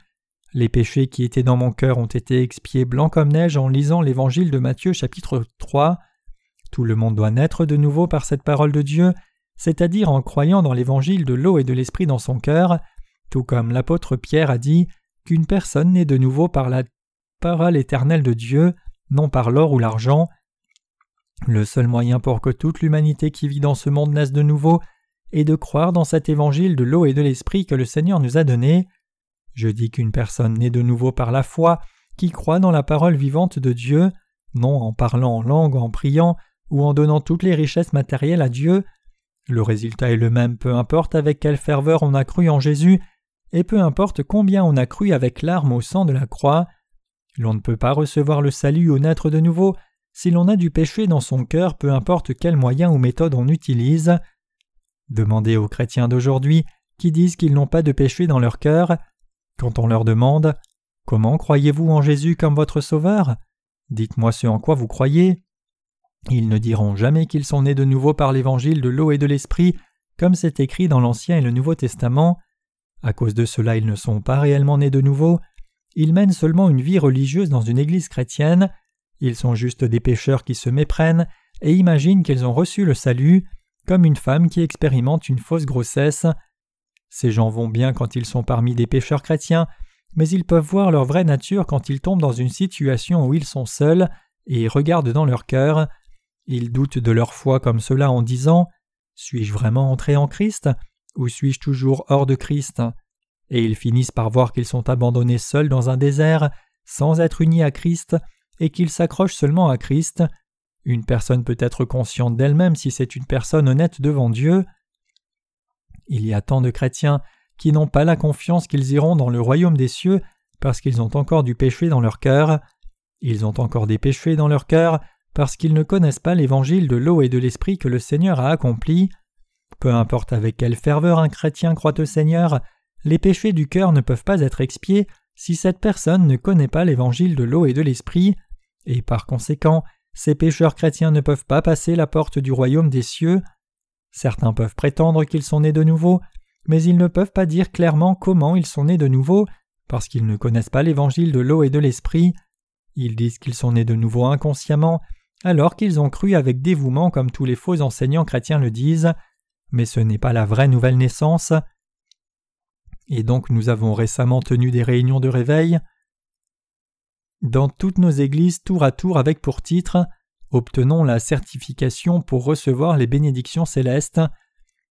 Les péchés qui étaient dans mon cœur ont été expiés blancs comme neige en lisant l'évangile de Matthieu chapitre 3. Tout le monde doit naître de nouveau par cette parole de Dieu, c'est-à-dire en croyant dans l'évangile de l'eau et de l'esprit dans son cœur, tout comme l'apôtre Pierre a dit qu'une personne naît de nouveau par la parole éternelle de Dieu, non par l'or ou l'argent. Le seul moyen pour que toute l'humanité qui vit dans ce monde naisse de nouveau est de croire dans cet évangile de l'eau et de l'esprit que le Seigneur nous a donné. Je dis qu'une personne naît de nouveau par la foi, qui croit dans la parole vivante de Dieu, non en parlant en langue, en priant, ou en donnant toutes les richesses matérielles à Dieu. Le résultat est le même peu importe avec quelle ferveur on a cru en Jésus, et peu importe combien on a cru avec l'arme au sang de la croix. L'on ne peut pas recevoir le salut ou naître de nouveau si l'on a du péché dans son cœur, peu importe quel moyen ou méthode on utilise. Demandez aux chrétiens d'aujourd'hui qui disent qu'ils n'ont pas de péché dans leur cœur. Quand on leur demande Comment croyez-vous en Jésus comme votre Sauveur? Dites-moi ce en quoi vous croyez. Ils ne diront jamais qu'ils sont nés de nouveau par l'évangile de l'eau et de l'esprit, comme c'est écrit dans l'Ancien et le Nouveau Testament. À cause de cela, ils ne sont pas réellement nés de nouveau. Ils mènent seulement une vie religieuse dans une église chrétienne. Ils sont juste des pécheurs qui se méprennent et imaginent qu'ils ont reçu le salut, comme une femme qui expérimente une fausse grossesse. Ces gens vont bien quand ils sont parmi des pécheurs chrétiens, mais ils peuvent voir leur vraie nature quand ils tombent dans une situation où ils sont seuls et regardent dans leur cœur. Ils doutent de leur foi comme cela en disant Suis-je vraiment entré en Christ ou suis-je toujours hors de Christ? Et ils finissent par voir qu'ils sont abandonnés seuls dans un désert, sans être unis à Christ, et qu'ils s'accrochent seulement à Christ. Une personne peut être consciente d'elle-même si c'est une personne honnête devant Dieu. Il y a tant de chrétiens qui n'ont pas la confiance qu'ils iront dans le royaume des cieux parce qu'ils ont encore du péché dans leur cœur. Ils ont encore des péchés dans leur cœur parce qu'ils ne connaissent pas l'évangile de l'eau et de l'esprit que le Seigneur a accompli. Peu importe avec quelle ferveur un chrétien croit au Seigneur, les péchés du cœur ne peuvent pas être expiés si cette personne ne connaît pas l'évangile de l'eau et de l'esprit, et par conséquent, ces pécheurs chrétiens ne peuvent pas passer la porte du royaume des cieux. Certains peuvent prétendre qu'ils sont nés de nouveau, mais ils ne peuvent pas dire clairement comment ils sont nés de nouveau, parce qu'ils ne connaissent pas l'évangile de l'eau et de l'esprit. Ils disent qu'ils sont nés de nouveau inconsciemment, alors qu'ils ont cru avec dévouement comme tous les faux enseignants chrétiens le disent, mais ce n'est pas la vraie nouvelle naissance. Et donc nous avons récemment tenu des réunions de réveil dans toutes nos églises tour à tour avec pour titre Obtenons la certification pour recevoir les bénédictions célestes.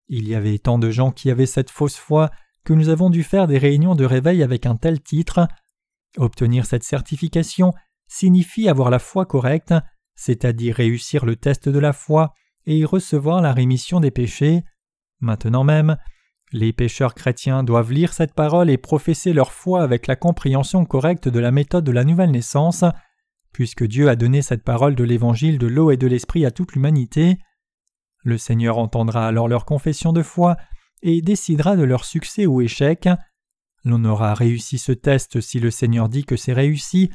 Il y avait tant de gens qui avaient cette fausse foi que nous avons dû faire des réunions de réveil avec un tel titre. Obtenir cette certification signifie avoir la foi correcte, c'est-à-dire réussir le test de la foi et y recevoir la rémission des péchés. Maintenant même, les pécheurs chrétiens doivent lire cette parole et professer leur foi avec la compréhension correcte de la méthode de la nouvelle naissance, puisque Dieu a donné cette parole de l'évangile de l'eau et de l'esprit à toute l'humanité. Le Seigneur entendra alors leur confession de foi et décidera de leur succès ou échec. L'on aura réussi ce test si le Seigneur dit que c'est réussi,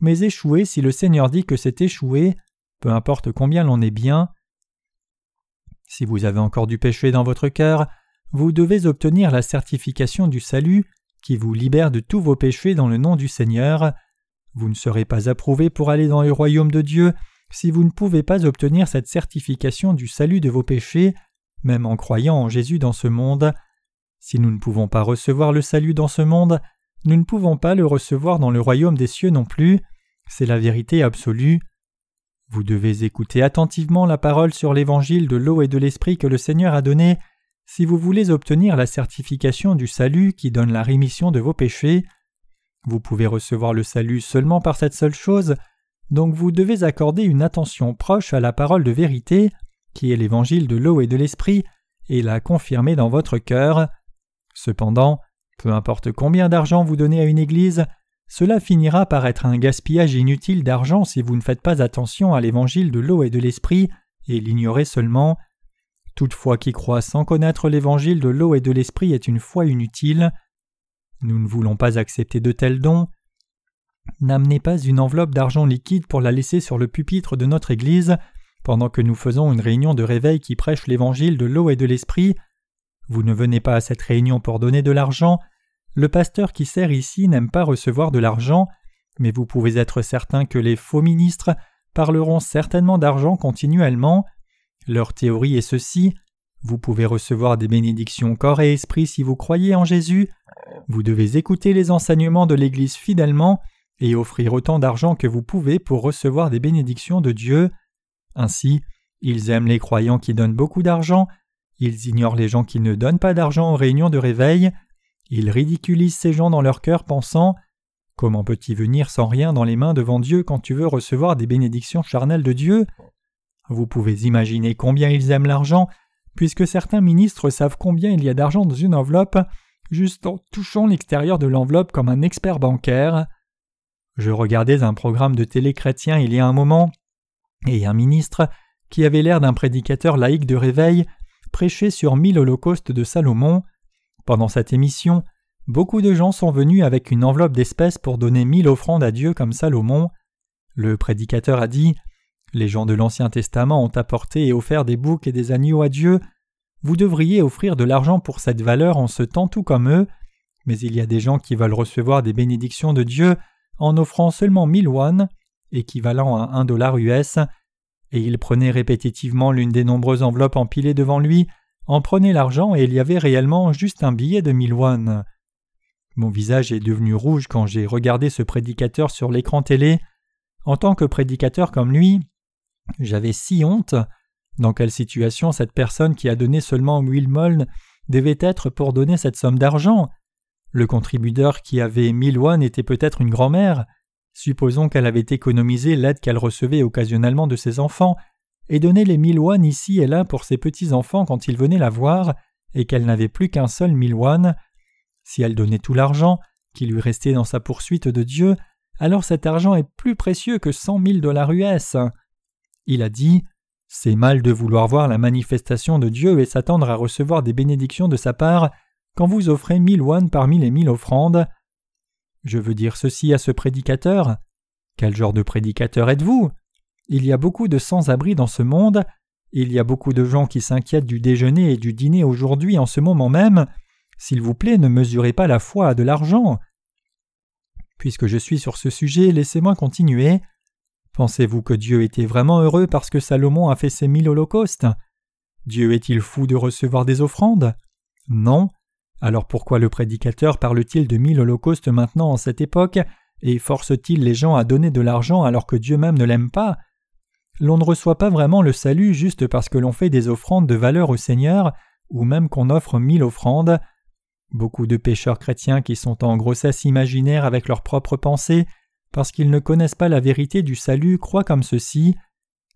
mais échoué si le Seigneur dit que c'est échoué, peu importe combien l'on est bien. Si vous avez encore du péché dans votre cœur, vous devez obtenir la certification du salut qui vous libère de tous vos péchés dans le nom du Seigneur. Vous ne serez pas approuvé pour aller dans le royaume de Dieu si vous ne pouvez pas obtenir cette certification du salut de vos péchés, même en croyant en Jésus dans ce monde. Si nous ne pouvons pas recevoir le salut dans ce monde, nous ne pouvons pas le recevoir dans le royaume des cieux non plus. C'est la vérité absolue. Vous devez écouter attentivement la parole sur l'évangile de l'eau et de l'esprit que le Seigneur a donné si vous voulez obtenir la certification du salut qui donne la rémission de vos péchés. Vous pouvez recevoir le salut seulement par cette seule chose, donc vous devez accorder une attention proche à la parole de vérité, qui est l'évangile de l'eau et de l'esprit, et la confirmer dans votre cœur. Cependant, peu importe combien d'argent vous donnez à une église, cela finira par être un gaspillage inutile d'argent si vous ne faites pas attention à l'évangile de l'eau et de l'esprit et l'ignorez seulement. Toute foi qui croit sans connaître l'évangile de l'eau et de l'esprit est une foi inutile. Nous ne voulons pas accepter de tels dons. N'amenez pas une enveloppe d'argent liquide pour la laisser sur le pupitre de notre Église pendant que nous faisons une réunion de réveil qui prêche l'évangile de l'eau et de l'esprit. Vous ne venez pas à cette réunion pour donner de l'argent, le pasteur qui sert ici n'aime pas recevoir de l'argent, mais vous pouvez être certain que les faux ministres parleront certainement d'argent continuellement. Leur théorie est ceci vous pouvez recevoir des bénédictions corps et esprit si vous croyez en Jésus. Vous devez écouter les enseignements de l'Église fidèlement et offrir autant d'argent que vous pouvez pour recevoir des bénédictions de Dieu. Ainsi, ils aiment les croyants qui donnent beaucoup d'argent, ils ignorent les gens qui ne donnent pas d'argent aux réunions de réveil, ils ridiculisent ces gens dans leur cœur pensant Comment peux-tu venir sans rien dans les mains devant Dieu quand tu veux recevoir des bénédictions charnelles de Dieu? Vous pouvez imaginer combien ils aiment l'argent puisque certains ministres savent combien il y a d'argent dans une enveloppe, juste en touchant l'extérieur de l'enveloppe comme un expert bancaire. Je regardais un programme de télé chrétien il y a un moment, et un ministre, qui avait l'air d'un prédicateur laïque de réveil, prêchait sur mille holocaustes de Salomon. Pendant cette émission, beaucoup de gens sont venus avec une enveloppe d'espèces pour donner mille offrandes à Dieu comme Salomon. Le prédicateur a dit les gens de l'Ancien Testament ont apporté et offert des boucs et des agneaux à Dieu. Vous devriez offrir de l'argent pour cette valeur en ce temps tout comme eux, mais il y a des gens qui veulent recevoir des bénédictions de Dieu en offrant seulement mille won, équivalent à un dollar US, et il prenait répétitivement l'une des nombreuses enveloppes empilées devant lui, en prenait l'argent et il y avait réellement juste un billet de mille. Mon visage est devenu rouge quand j'ai regardé ce prédicateur sur l'écran télé. En tant que prédicateur comme lui, j'avais si honte. Dans quelle situation cette personne qui a donné seulement mille devait être pour donner cette somme d'argent? Le contributeur qui avait mille won était peut-être une grand-mère. Supposons qu'elle avait économisé l'aide qu'elle recevait occasionnellement de ses enfants et donné les mille won ici et là pour ses petits-enfants quand ils venaient la voir et qu'elle n'avait plus qu'un seul mille won. Si elle donnait tout l'argent qui lui restait dans sa poursuite de Dieu, alors cet argent est plus précieux que cent mille dollars US. Il a dit C'est mal de vouloir voir la manifestation de Dieu et s'attendre à recevoir des bénédictions de sa part quand vous offrez mille won parmi les mille offrandes. Je veux dire ceci à ce prédicateur. Quel genre de prédicateur êtes-vous? Il y a beaucoup de sans-abri dans ce monde, il y a beaucoup de gens qui s'inquiètent du déjeuner et du dîner aujourd'hui en ce moment même. S'il vous plaît, ne mesurez pas la foi à de l'argent. Puisque je suis sur ce sujet, laissez-moi continuer. Pensez-vous que Dieu était vraiment heureux parce que Salomon a fait ses mille holocaustes? Dieu est-il fou de recevoir des offrandes? Non. Alors pourquoi le prédicateur parle-t-il de mille holocaustes maintenant en cette époque et force-t-il les gens à donner de l'argent alors que Dieu même ne l'aime pas? L'on ne reçoit pas vraiment le salut juste parce que l'on fait des offrandes de valeur au Seigneur ou même qu'on offre mille offrandes. Beaucoup de pécheurs chrétiens qui sont en grossesse imaginaire avec leurs propres pensées parce qu'ils ne connaissent pas la vérité du salut, croient comme ceci.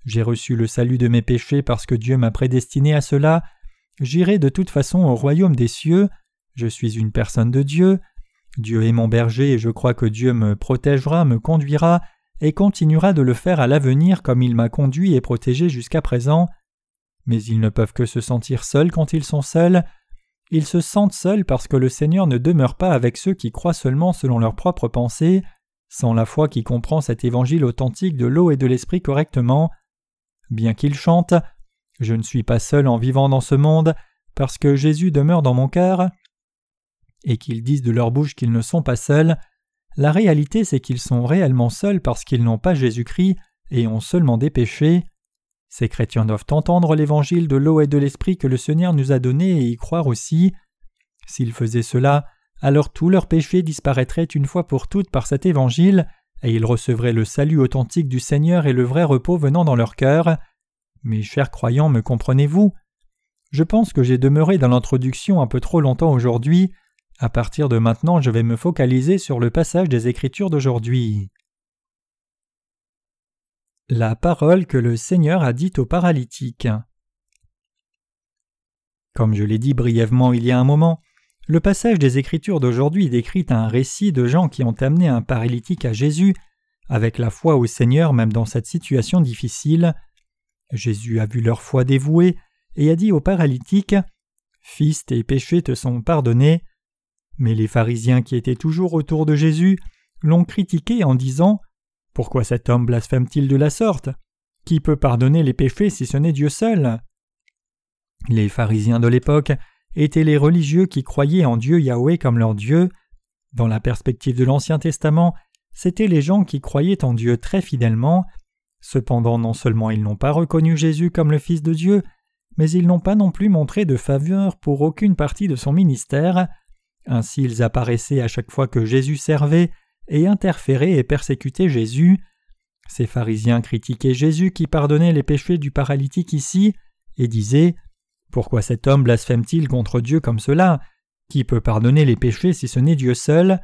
J'ai reçu le salut de mes péchés parce que Dieu m'a prédestiné à cela. J'irai de toute façon au royaume des cieux. Je suis une personne de Dieu. Dieu est mon berger et je crois que Dieu me protégera, me conduira et continuera de le faire à l'avenir comme il m'a conduit et protégé jusqu'à présent. Mais ils ne peuvent que se sentir seuls quand ils sont seuls. Ils se sentent seuls parce que le Seigneur ne demeure pas avec ceux qui croient seulement selon leurs propres pensées sans la foi qui comprend cet évangile authentique de l'eau et de l'esprit correctement. Bien qu'ils chantent Je ne suis pas seul en vivant dans ce monde, parce que Jésus demeure dans mon cœur, et qu'ils disent de leur bouche qu'ils ne sont pas seuls, la réalité c'est qu'ils sont réellement seuls parce qu'ils n'ont pas Jésus-Christ et ont seulement des péchés. Ces chrétiens doivent entendre l'évangile de l'eau et de l'esprit que le Seigneur nous a donné et y croire aussi. S'ils faisaient cela, alors tous leurs péchés disparaîtraient une fois pour toutes par cet évangile, et ils recevraient le salut authentique du Seigneur et le vrai repos venant dans leur cœur. Mes chers croyants, me comprenez-vous? Je pense que j'ai demeuré dans l'introduction un peu trop longtemps aujourd'hui. À partir de maintenant, je vais me focaliser sur le passage des Écritures d'aujourd'hui. La parole que le Seigneur a dite aux paralytiques. Comme je l'ai dit brièvement il y a un moment, le passage des Écritures d'aujourd'hui décrit un récit de gens qui ont amené un paralytique à Jésus, avec la foi au Seigneur même dans cette situation difficile. Jésus a vu leur foi dévouée et a dit au paralytique Fils, tes péchés te sont pardonnés. Mais les pharisiens qui étaient toujours autour de Jésus l'ont critiqué en disant Pourquoi cet homme blasphème-t-il de la sorte? Qui peut pardonner les péchés si ce n'est Dieu seul? Les pharisiens de l'époque étaient les religieux qui croyaient en Dieu Yahweh comme leur Dieu, Dans la perspective de l'Ancien Testament, c'étaient les gens qui croyaient en Dieu très fidèlement. Cependant, non seulement ils n'ont pas reconnu Jésus comme le Fils de Dieu, mais ils n'ont pas non plus montré de faveur pour aucune partie de son ministère. Ainsi ils apparaissaient à chaque fois que Jésus servait et interféraient et persécutaient Jésus. Ces pharisiens critiquaient Jésus qui pardonnait les péchés du paralytique ici, et disaient Pourquoi cet homme blasphème-t-il contre Dieu comme cela? Qui peut pardonner les péchés si ce n'est Dieu seul?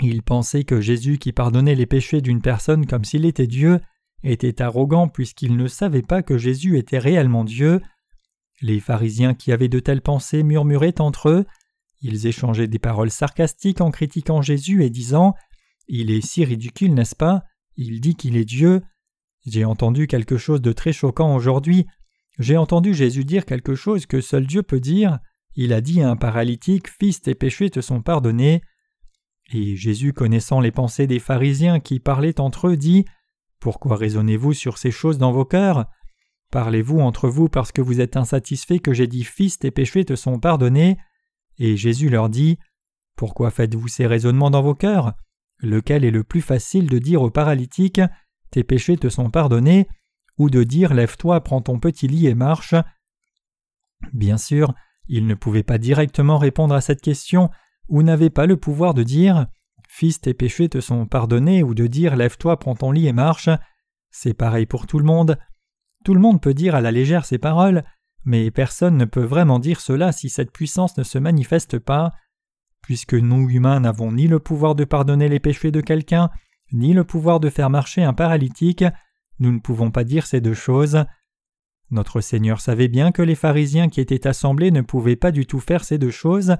Ils pensaient que Jésus qui pardonnait les péchés d'une personne comme s'il était Dieu était arrogant puisqu'ils ne savaient pas que Jésus était réellement Dieu. Les pharisiens qui avaient de telles pensées murmuraient entre eux, ils échangeaient des paroles sarcastiques en critiquant Jésus et disant Il est si ridicule, n'est-ce pas? Il dit qu'il est Dieu. J'ai entendu quelque chose de très choquant aujourd'hui. J'ai entendu Jésus dire quelque chose que seul Dieu peut dire. Il a dit à un paralytique Fils, tes péchés te sont pardonnés. Et Jésus, connaissant les pensées des pharisiens qui parlaient entre eux, dit Pourquoi raisonnez-vous sur ces choses dans vos cœurs? Parlez-vous entre vous parce que vous êtes insatisfaits que j'ai dit Fils, tes péchés te sont pardonnés et Jésus leur dit Pourquoi faites-vous ces raisonnements dans vos cœurs? Lequel est le plus facile de dire au paralytique Tes péchés te sont pardonnés ou de dire Lève-toi, prends ton petit lit et marche Bien sûr, il ne pouvait pas directement répondre à cette question ou n'avait pas le pouvoir de dire Fils, tes péchés te sont pardonnés ou de dire Lève-toi, prends ton lit et marche. C'est pareil pour tout le monde. Tout le monde peut dire à la légère ces paroles, mais personne ne peut vraiment dire cela si cette puissance ne se manifeste pas. Puisque nous humains n'avons ni le pouvoir de pardonner les péchés de quelqu'un, ni le pouvoir de faire marcher un paralytique, nous ne pouvons pas dire ces deux choses. Notre Seigneur savait bien que les pharisiens qui étaient assemblés ne pouvaient pas du tout faire ces deux choses,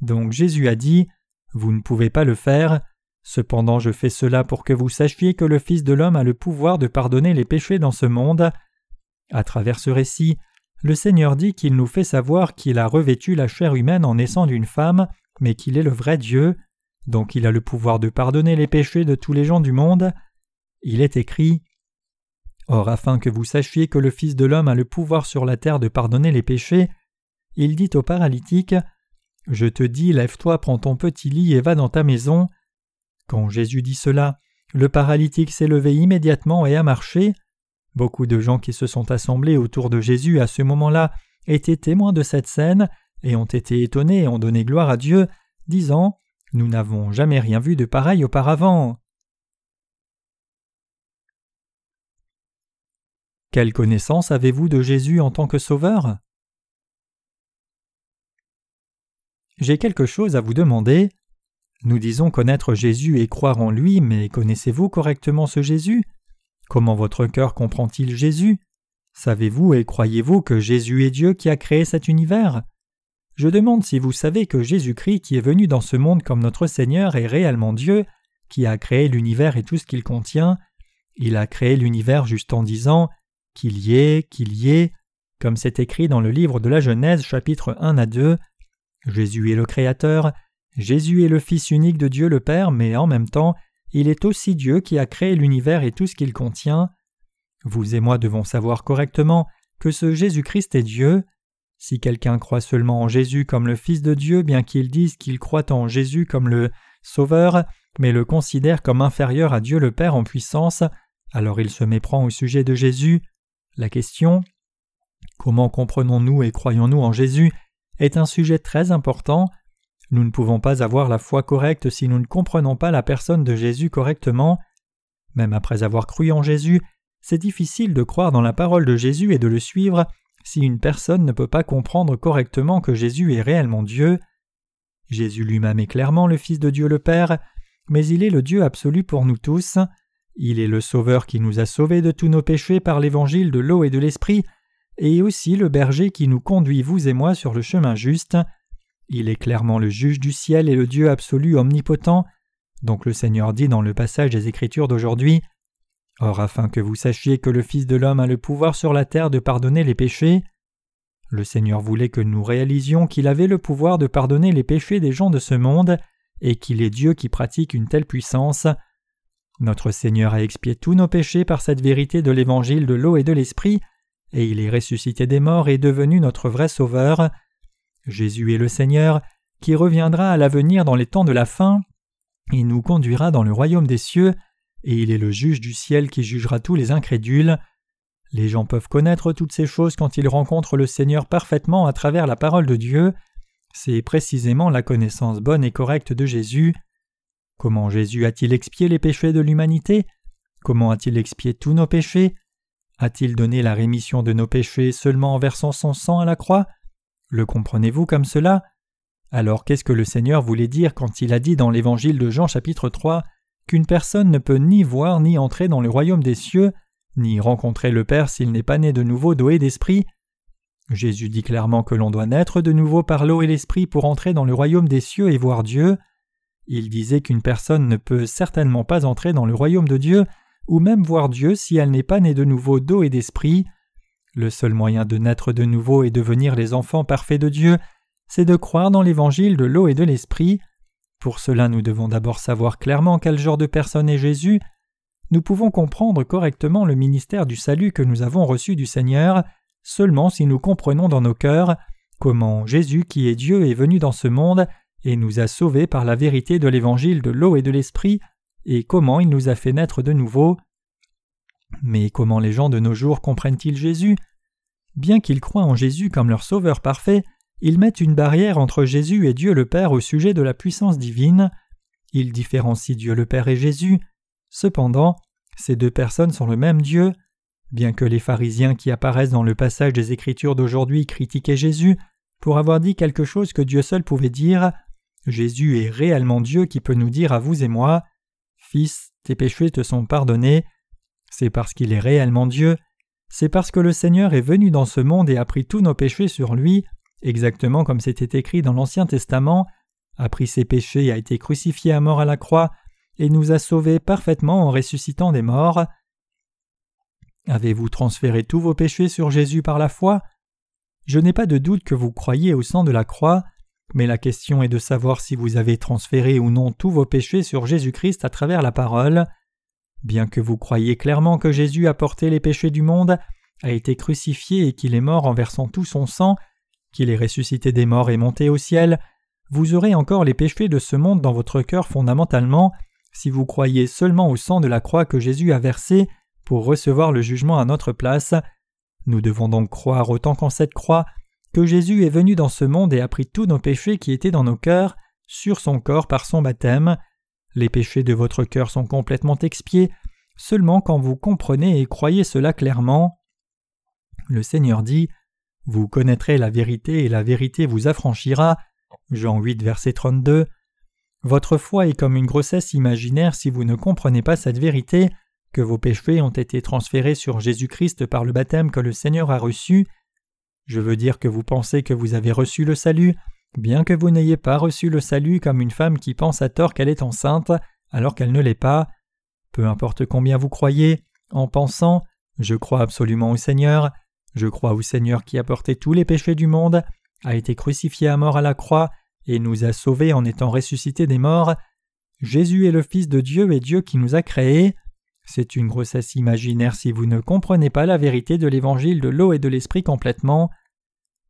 donc Jésus a dit Vous ne pouvez pas le faire. Cependant je fais cela pour que vous sachiez que le Fils de l'homme a le pouvoir de pardonner les péchés dans ce monde. À travers ce récit, le Seigneur dit qu'il nous fait savoir qu'il a revêtu la chair humaine en naissant d'une femme, mais qu'il est le vrai Dieu, donc il a le pouvoir de pardonner les péchés de tous les gens du monde. Il est écrit Or, afin que vous sachiez que le Fils de l'homme a le pouvoir sur la terre de pardonner les péchés, il dit au paralytique Je te dis, lève-toi, prends ton petit lit et va dans ta maison. Quand Jésus dit cela, le paralytique s'est levé immédiatement et a marché. Beaucoup de gens qui se sont assemblés autour de Jésus à ce moment-là étaient témoins de cette scène et ont été étonnés et ont donné gloire à Dieu, disant Nous n'avons jamais rien vu de pareil auparavant. Quelle connaissance avez-vous de Jésus en tant que Sauveur? J'ai quelque chose à vous demander. Nous disons connaître Jésus et croire en lui, mais connaissez-vous correctement ce Jésus? Comment votre cœur comprend-il Jésus? Savez-vous et croyez-vous que Jésus est Dieu qui a créé cet univers? Je demande si vous savez que Jésus-Christ qui est venu dans ce monde comme notre Seigneur est réellement Dieu, qui a créé l'univers et tout ce qu'il contient. Il a créé l'univers juste en disant qu'il y ait, qu'il y ait, comme c'est écrit dans le livre de la Genèse chapitre 1 à 2. Jésus est le Créateur, Jésus est le Fils unique de Dieu le Père, mais en même temps il est aussi Dieu qui a créé l'univers et tout ce qu'il contient. Vous et moi devons savoir correctement que ce Jésus-Christ est Dieu. Si quelqu'un croit seulement en Jésus comme le Fils de Dieu, bien qu'il dise qu'il croit en Jésus comme le Sauveur, mais le considère comme inférieur à Dieu le Père en puissance, alors il se méprend au sujet de Jésus. La question Comment comprenons-nous et croyons-nous en Jésus est un sujet très important. Nous ne pouvons pas avoir la foi correcte si nous ne comprenons pas la personne de Jésus correctement. Même après avoir cru en Jésus, c'est difficile de croire dans la parole de Jésus et de le suivre si une personne ne peut pas comprendre correctement que Jésus est réellement Dieu. Jésus lui-même est clairement le Fils de Dieu le Père, mais il est le Dieu absolu pour nous tous. Il est le Sauveur qui nous a sauvés de tous nos péchés par l'évangile de l'eau et de l'Esprit, et aussi le berger qui nous conduit, vous et moi, sur le chemin juste. Il est clairement le juge du ciel et le Dieu absolu omnipotent. Donc le Seigneur dit dans le passage des Écritures d'aujourd'hui Or, afin que vous sachiez que le Fils de l'homme a le pouvoir sur la terre de pardonner les péchés, le Seigneur voulait que nous réalisions qu'il avait le pouvoir de pardonner les péchés des gens de ce monde et qu'il est Dieu qui pratique une telle puissance. Notre Seigneur a expié tous nos péchés par cette vérité de l'évangile de l'eau et de l'esprit, et il est ressuscité des morts et devenu notre vrai Sauveur. Jésus est le Seigneur, qui reviendra à l'avenir dans les temps de la fin, il nous conduira dans le royaume des cieux, et il est le juge du ciel qui jugera tous les incrédules. Les gens peuvent connaître toutes ces choses quand ils rencontrent le Seigneur parfaitement à travers la parole de Dieu. C'est précisément la connaissance bonne et correcte de Jésus. Comment Jésus a-t-il expié les péchés de l'humanité? Comment a-t-il expié tous nos péchés? A-t-il donné la rémission de nos péchés seulement en versant son sang à la croix? Le comprenez-vous comme cela? Alors qu'est-ce que le Seigneur voulait dire quand il a dit dans l'Évangile de Jean chapitre 3 qu'une personne ne peut ni voir ni entrer dans le royaume des cieux, ni rencontrer le Père s'il n'est pas né de nouveau et d'esprit? Jésus dit clairement que l'on doit naître de nouveau par l'eau et l'esprit pour entrer dans le royaume des cieux et voir Dieu. Il disait qu'une personne ne peut certainement pas entrer dans le royaume de Dieu ou même voir Dieu si elle n'est pas née de nouveau d'eau et d'esprit. Le seul moyen de naître de nouveau et devenir les enfants parfaits de Dieu, c'est de croire dans l'évangile de l'eau et de l'esprit. Pour cela nous devons d'abord savoir clairement quel genre de personne est Jésus. Nous pouvons comprendre correctement le ministère du salut que nous avons reçu du Seigneur seulement si nous comprenons dans nos cœurs comment Jésus qui est Dieu est venu dans ce monde et nous a sauvés par la vérité de l'évangile de l'eau et de l'esprit et comment il nous a fait naître de nouveau. Mais comment les gens de nos jours comprennent-ils Jésus? Bien qu'ils croient en Jésus comme leur Sauveur parfait, ils mettent une barrière entre Jésus et Dieu le Père au sujet de la puissance divine. Ils différencient Dieu le Père et Jésus. Cependant, ces deux personnes sont le même Dieu. Bien que les pharisiens qui apparaissent dans le passage des Écritures d'aujourd'hui critiquaient Jésus pour avoir dit quelque chose que Dieu seul pouvait dire, Jésus est réellement Dieu qui peut nous dire à vous et moi Fils, tes péchés te sont pardonnés. C'est parce qu'il est réellement Dieu, c'est parce que le Seigneur est venu dans ce monde et a pris tous nos péchés sur lui, exactement comme c'était écrit dans l'Ancien Testament, a pris ses péchés et a été crucifié à mort à la croix, et nous a sauvés parfaitement en ressuscitant des morts. Avez-vous transféré tous vos péchés sur Jésus par la foi? Je n'ai pas de doute que vous croyez au sang de la croix, mais la question est de savoir si vous avez transféré ou non tous vos péchés sur Jésus-Christ à travers la parole. Bien que vous croyiez clairement que Jésus a porté les péchés du monde, a été crucifié et qu'il est mort en versant tout son sang, qu'il est ressuscité des morts et monté au ciel, vous aurez encore les péchés de ce monde dans votre cœur fondamentalement si vous croyez seulement au sang de la croix que Jésus a versé pour recevoir le jugement à notre place. Nous devons donc croire autant qu'en cette croix que Jésus est venu dans ce monde et a pris tous nos péchés qui étaient dans nos cœurs sur son corps par son baptême. Les péchés de votre cœur sont complètement expiés seulement quand vous comprenez et croyez cela clairement. Le Seigneur dit Vous connaîtrez la vérité et la vérité vous affranchira. Jean 8, verset 32. Votre foi est comme une grossesse imaginaire si vous ne comprenez pas cette vérité, que vos péchés ont été transférés sur Jésus-Christ par le baptême que le Seigneur a reçu, je veux dire que vous pensez que vous avez reçu le salut, bien que vous n'ayez pas reçu le salut comme une femme qui pense à tort qu'elle est enceinte alors qu'elle ne l'est pas. Peu importe combien vous croyez, en pensant Je crois absolument au Seigneur, je crois au Seigneur qui a porté tous les péchés du monde, a été crucifié à mort à la croix et nous a sauvés en étant ressuscité des morts. Jésus est le Fils de Dieu et Dieu qui nous a créés. C'est une grossesse imaginaire si vous ne comprenez pas la vérité de l'évangile de l'eau et de l'esprit complètement.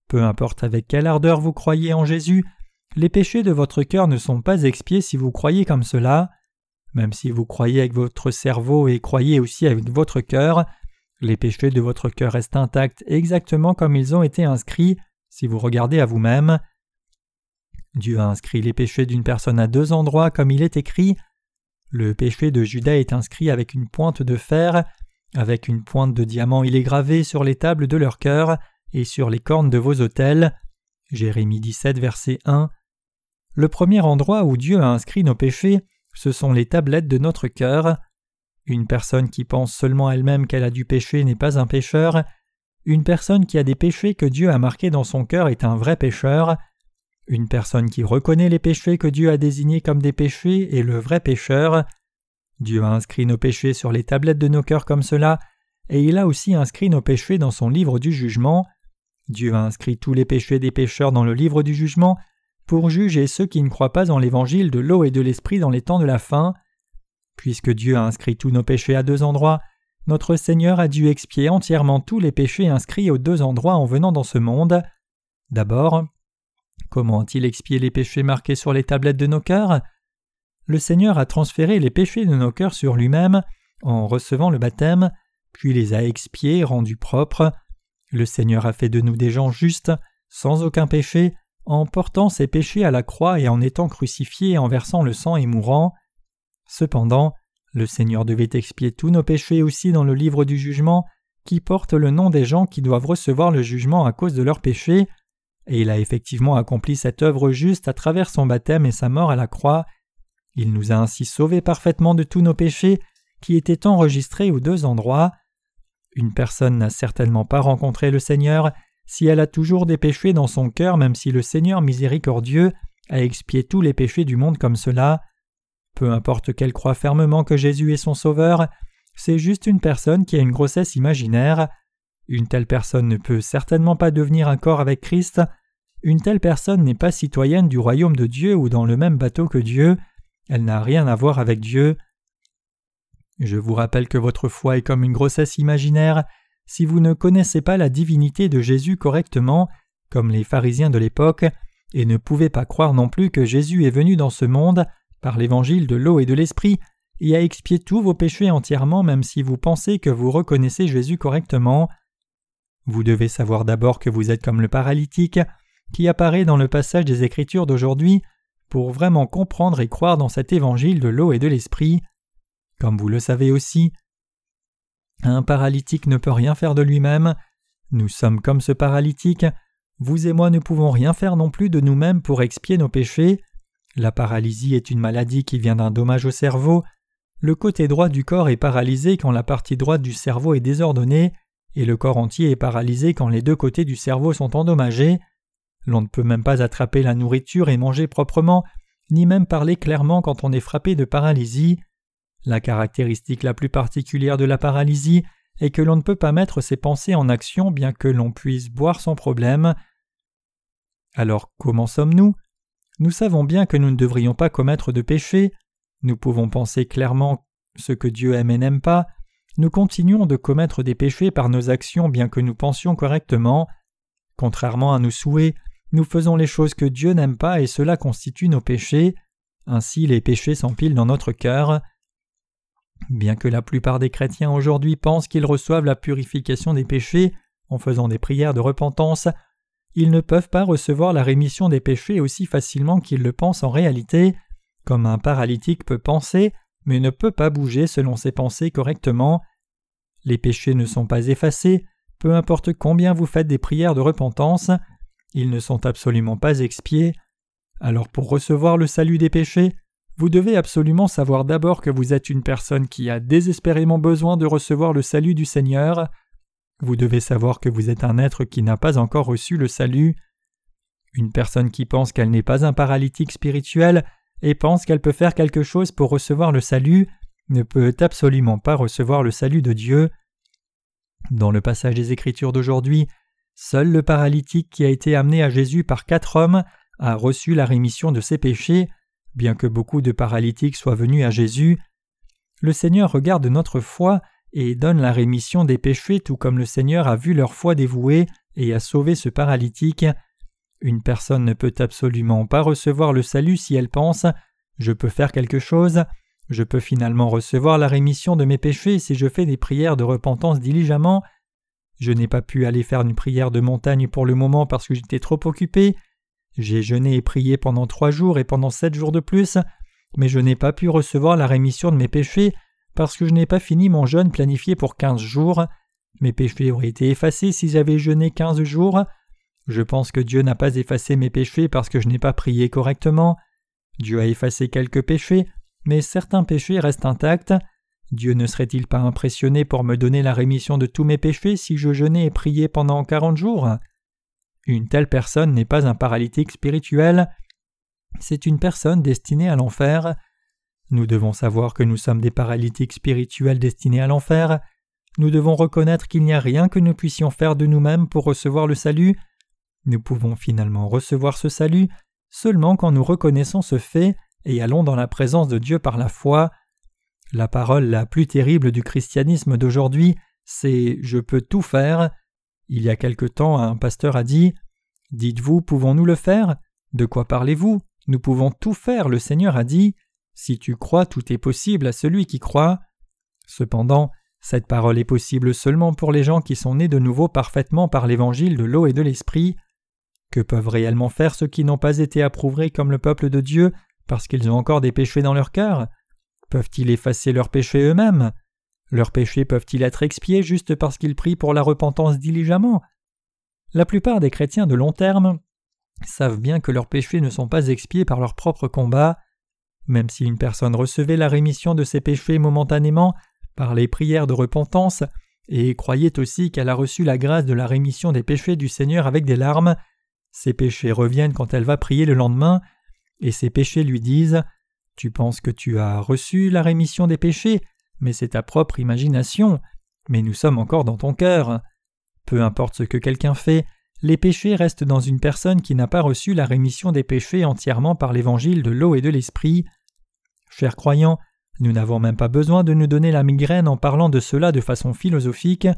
Peu importe avec quelle ardeur vous croyez en Jésus, les péchés de votre cœur ne sont pas expiés si vous croyez comme cela. Même si vous croyez avec votre cerveau et croyez aussi avec votre cœur, les péchés de votre cœur restent intacts exactement comme ils ont été inscrits si vous regardez à vous-même. Dieu a inscrit les péchés d'une personne à deux endroits comme il est écrit le péché de Judas est inscrit avec une pointe de fer, avec une pointe de diamant il est gravé sur les tables de leur cœur et sur les cornes de vos autels. Jérémie 17, verset 1. Le premier endroit où Dieu a inscrit nos péchés, ce sont les tablettes de notre cœur. Une personne qui pense seulement elle-même qu'elle a du péché n'est pas un pécheur. Une personne qui a des péchés que Dieu a marqués dans son cœur est un vrai pécheur. Une personne qui reconnaît les péchés que Dieu a désignés comme des péchés est le vrai pécheur. Dieu a inscrit nos péchés sur les tablettes de nos cœurs comme cela, et il a aussi inscrit nos péchés dans son livre du jugement. Dieu a inscrit tous les péchés des pécheurs dans le livre du jugement pour juger ceux qui ne croient pas en l'évangile de l'eau et de l'esprit dans les temps de la fin. Puisque Dieu a inscrit tous nos péchés à deux endroits, notre Seigneur a dû expier entièrement tous les péchés inscrits aux deux endroits en venant dans ce monde. D'abord, Comment a-t-il expié les péchés marqués sur les tablettes de nos cœurs? Le Seigneur a transféré les péchés de nos cœurs sur lui-même en recevant le baptême, puis les a expiés, rendus propres. Le Seigneur a fait de nous des gens justes, sans aucun péché, en portant ses péchés à la croix et en étant crucifié en versant le sang et mourant. Cependant, le Seigneur devait expier tous nos péchés aussi dans le livre du jugement, qui porte le nom des gens qui doivent recevoir le jugement à cause de leurs péchés, et il a effectivement accompli cette œuvre juste à travers son baptême et sa mort à la croix. Il nous a ainsi sauvés parfaitement de tous nos péchés, qui étaient enregistrés aux deux endroits. Une personne n'a certainement pas rencontré le Seigneur si elle a toujours des péchés dans son cœur, même si le Seigneur miséricordieux a expié tous les péchés du monde comme cela. Peu importe qu'elle croit fermement que Jésus est son Sauveur, c'est juste une personne qui a une grossesse imaginaire. Une telle personne ne peut certainement pas devenir un corps avec Christ. Une telle personne n'est pas citoyenne du royaume de Dieu ou dans le même bateau que Dieu. Elle n'a rien à voir avec Dieu. Je vous rappelle que votre foi est comme une grossesse imaginaire si vous ne connaissez pas la divinité de Jésus correctement, comme les pharisiens de l'époque, et ne pouvez pas croire non plus que Jésus est venu dans ce monde, par l'évangile de l'eau et de l'esprit, et a expié tous vos péchés entièrement même si vous pensez que vous reconnaissez Jésus correctement. Vous devez savoir d'abord que vous êtes comme le paralytique, qui apparaît dans le passage des Écritures d'aujourd'hui, pour vraiment comprendre et croire dans cet évangile de l'eau et de l'esprit. Comme vous le savez aussi, un paralytique ne peut rien faire de lui-même. Nous sommes comme ce paralytique. Vous et moi ne pouvons rien faire non plus de nous-mêmes pour expier nos péchés. La paralysie est une maladie qui vient d'un dommage au cerveau. Le côté droit du corps est paralysé quand la partie droite du cerveau est désordonnée, et le corps entier est paralysé quand les deux côtés du cerveau sont endommagés. L'on ne peut même pas attraper la nourriture et manger proprement, ni même parler clairement quand on est frappé de paralysie. La caractéristique la plus particulière de la paralysie est que l'on ne peut pas mettre ses pensées en action bien que l'on puisse boire sans problème. Alors comment sommes-nous? Nous savons bien que nous ne devrions pas commettre de péché, nous pouvons penser clairement ce que Dieu aime et n'aime pas, nous continuons de commettre des péchés par nos actions bien que nous pensions correctement. Contrairement à nos souhaits, nous faisons les choses que Dieu n'aime pas et cela constitue nos péchés. Ainsi les péchés s'empilent dans notre cœur. Bien que la plupart des chrétiens aujourd'hui pensent qu'ils reçoivent la purification des péchés en faisant des prières de repentance, ils ne peuvent pas recevoir la rémission des péchés aussi facilement qu'ils le pensent en réalité, comme un paralytique peut penser, mais ne peut pas bouger selon ses pensées correctement. Les péchés ne sont pas effacés, peu importe combien vous faites des prières de repentance, ils ne sont absolument pas expiés. Alors pour recevoir le salut des péchés, vous devez absolument savoir d'abord que vous êtes une personne qui a désespérément besoin de recevoir le salut du Seigneur. Vous devez savoir que vous êtes un être qui n'a pas encore reçu le salut. Une personne qui pense qu'elle n'est pas un paralytique spirituel et pense qu'elle peut faire quelque chose pour recevoir le salut ne peut absolument pas recevoir le salut de Dieu. Dans le passage des Écritures d'aujourd'hui, seul le paralytique qui a été amené à Jésus par quatre hommes a reçu la rémission de ses péchés, Bien que beaucoup de paralytiques soient venus à Jésus, le Seigneur regarde notre foi et donne la rémission des péchés tout comme le Seigneur a vu leur foi dévouée et a sauvé ce paralytique. Une personne ne peut absolument pas recevoir le salut si elle pense Je peux faire quelque chose, je peux finalement recevoir la rémission de mes péchés si je fais des prières de repentance diligemment. Je n'ai pas pu aller faire une prière de montagne pour le moment parce que j'étais trop occupé, j'ai jeûné et prié pendant trois jours et pendant sept jours de plus, mais je n'ai pas pu recevoir la rémission de mes péchés parce que je n'ai pas fini mon jeûne planifié pour quinze jours. Mes péchés auraient été effacés si j'avais jeûné quinze jours. Je pense que Dieu n'a pas effacé mes péchés parce que je n'ai pas prié correctement. Dieu a effacé quelques péchés, mais certains péchés restent intacts. Dieu ne serait-il pas impressionné pour me donner la rémission de tous mes péchés si je jeûnais et priais pendant quarante jours? Une telle personne n'est pas un paralytique spirituel, c'est une personne destinée à l'enfer. Nous devons savoir que nous sommes des paralytiques spirituels destinés à l'enfer. Nous devons reconnaître qu'il n'y a rien que nous puissions faire de nous-mêmes pour recevoir le salut. Nous pouvons finalement recevoir ce salut seulement quand nous reconnaissons ce fait et allons dans la présence de Dieu par la foi. La parole la plus terrible du christianisme d'aujourd'hui, c'est Je peux tout faire. Il y a quelque temps, un pasteur a dit Dites-vous, pouvons-nous le faire? De quoi parlez-vous? Nous pouvons tout faire, le Seigneur a dit. Si tu crois, tout est possible à celui qui croit. Cependant, cette parole est possible seulement pour les gens qui sont nés de nouveau parfaitement par l'évangile de l'eau et de l'esprit. Que peuvent réellement faire ceux qui n'ont pas été approuvés comme le peuple de Dieu parce qu'ils ont encore des péchés dans leur cœur? Peuvent-ils effacer leurs péchés eux-mêmes? Leurs péchés peuvent-ils être expiés juste parce qu'ils prient pour la repentance diligemment? La plupart des chrétiens de long terme savent bien que leurs péchés ne sont pas expiés par leur propre combat. Même si une personne recevait la rémission de ses péchés momentanément par les prières de repentance, et croyait aussi qu'elle a reçu la grâce de la rémission des péchés du Seigneur avec des larmes, ses péchés reviennent quand elle va prier le lendemain, et ses péchés lui disent Tu penses que tu as reçu la rémission des péchés, mais c'est ta propre imagination, mais nous sommes encore dans ton cœur. Peu importe ce que quelqu'un fait, les péchés restent dans une personne qui n'a pas reçu la rémission des péchés entièrement par l'évangile de l'eau et de l'esprit. Chers croyants, nous n'avons même pas besoin de nous donner la migraine en parlant de cela de façon philosophique.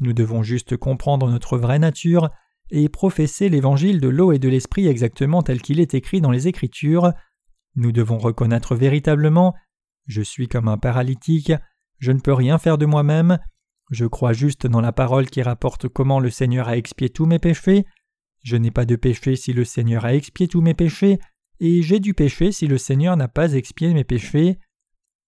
Nous devons juste comprendre notre vraie nature et professer l'évangile de l'eau et de l'esprit exactement tel qu'il est écrit dans les Écritures. Nous devons reconnaître véritablement Je suis comme un paralytique, je ne peux rien faire de moi-même, je crois juste dans la parole qui rapporte comment le Seigneur a expié tous mes péchés, je n'ai pas de péché si le Seigneur a expié tous mes péchés, et j'ai du péché si le Seigneur n'a pas expié mes péchés.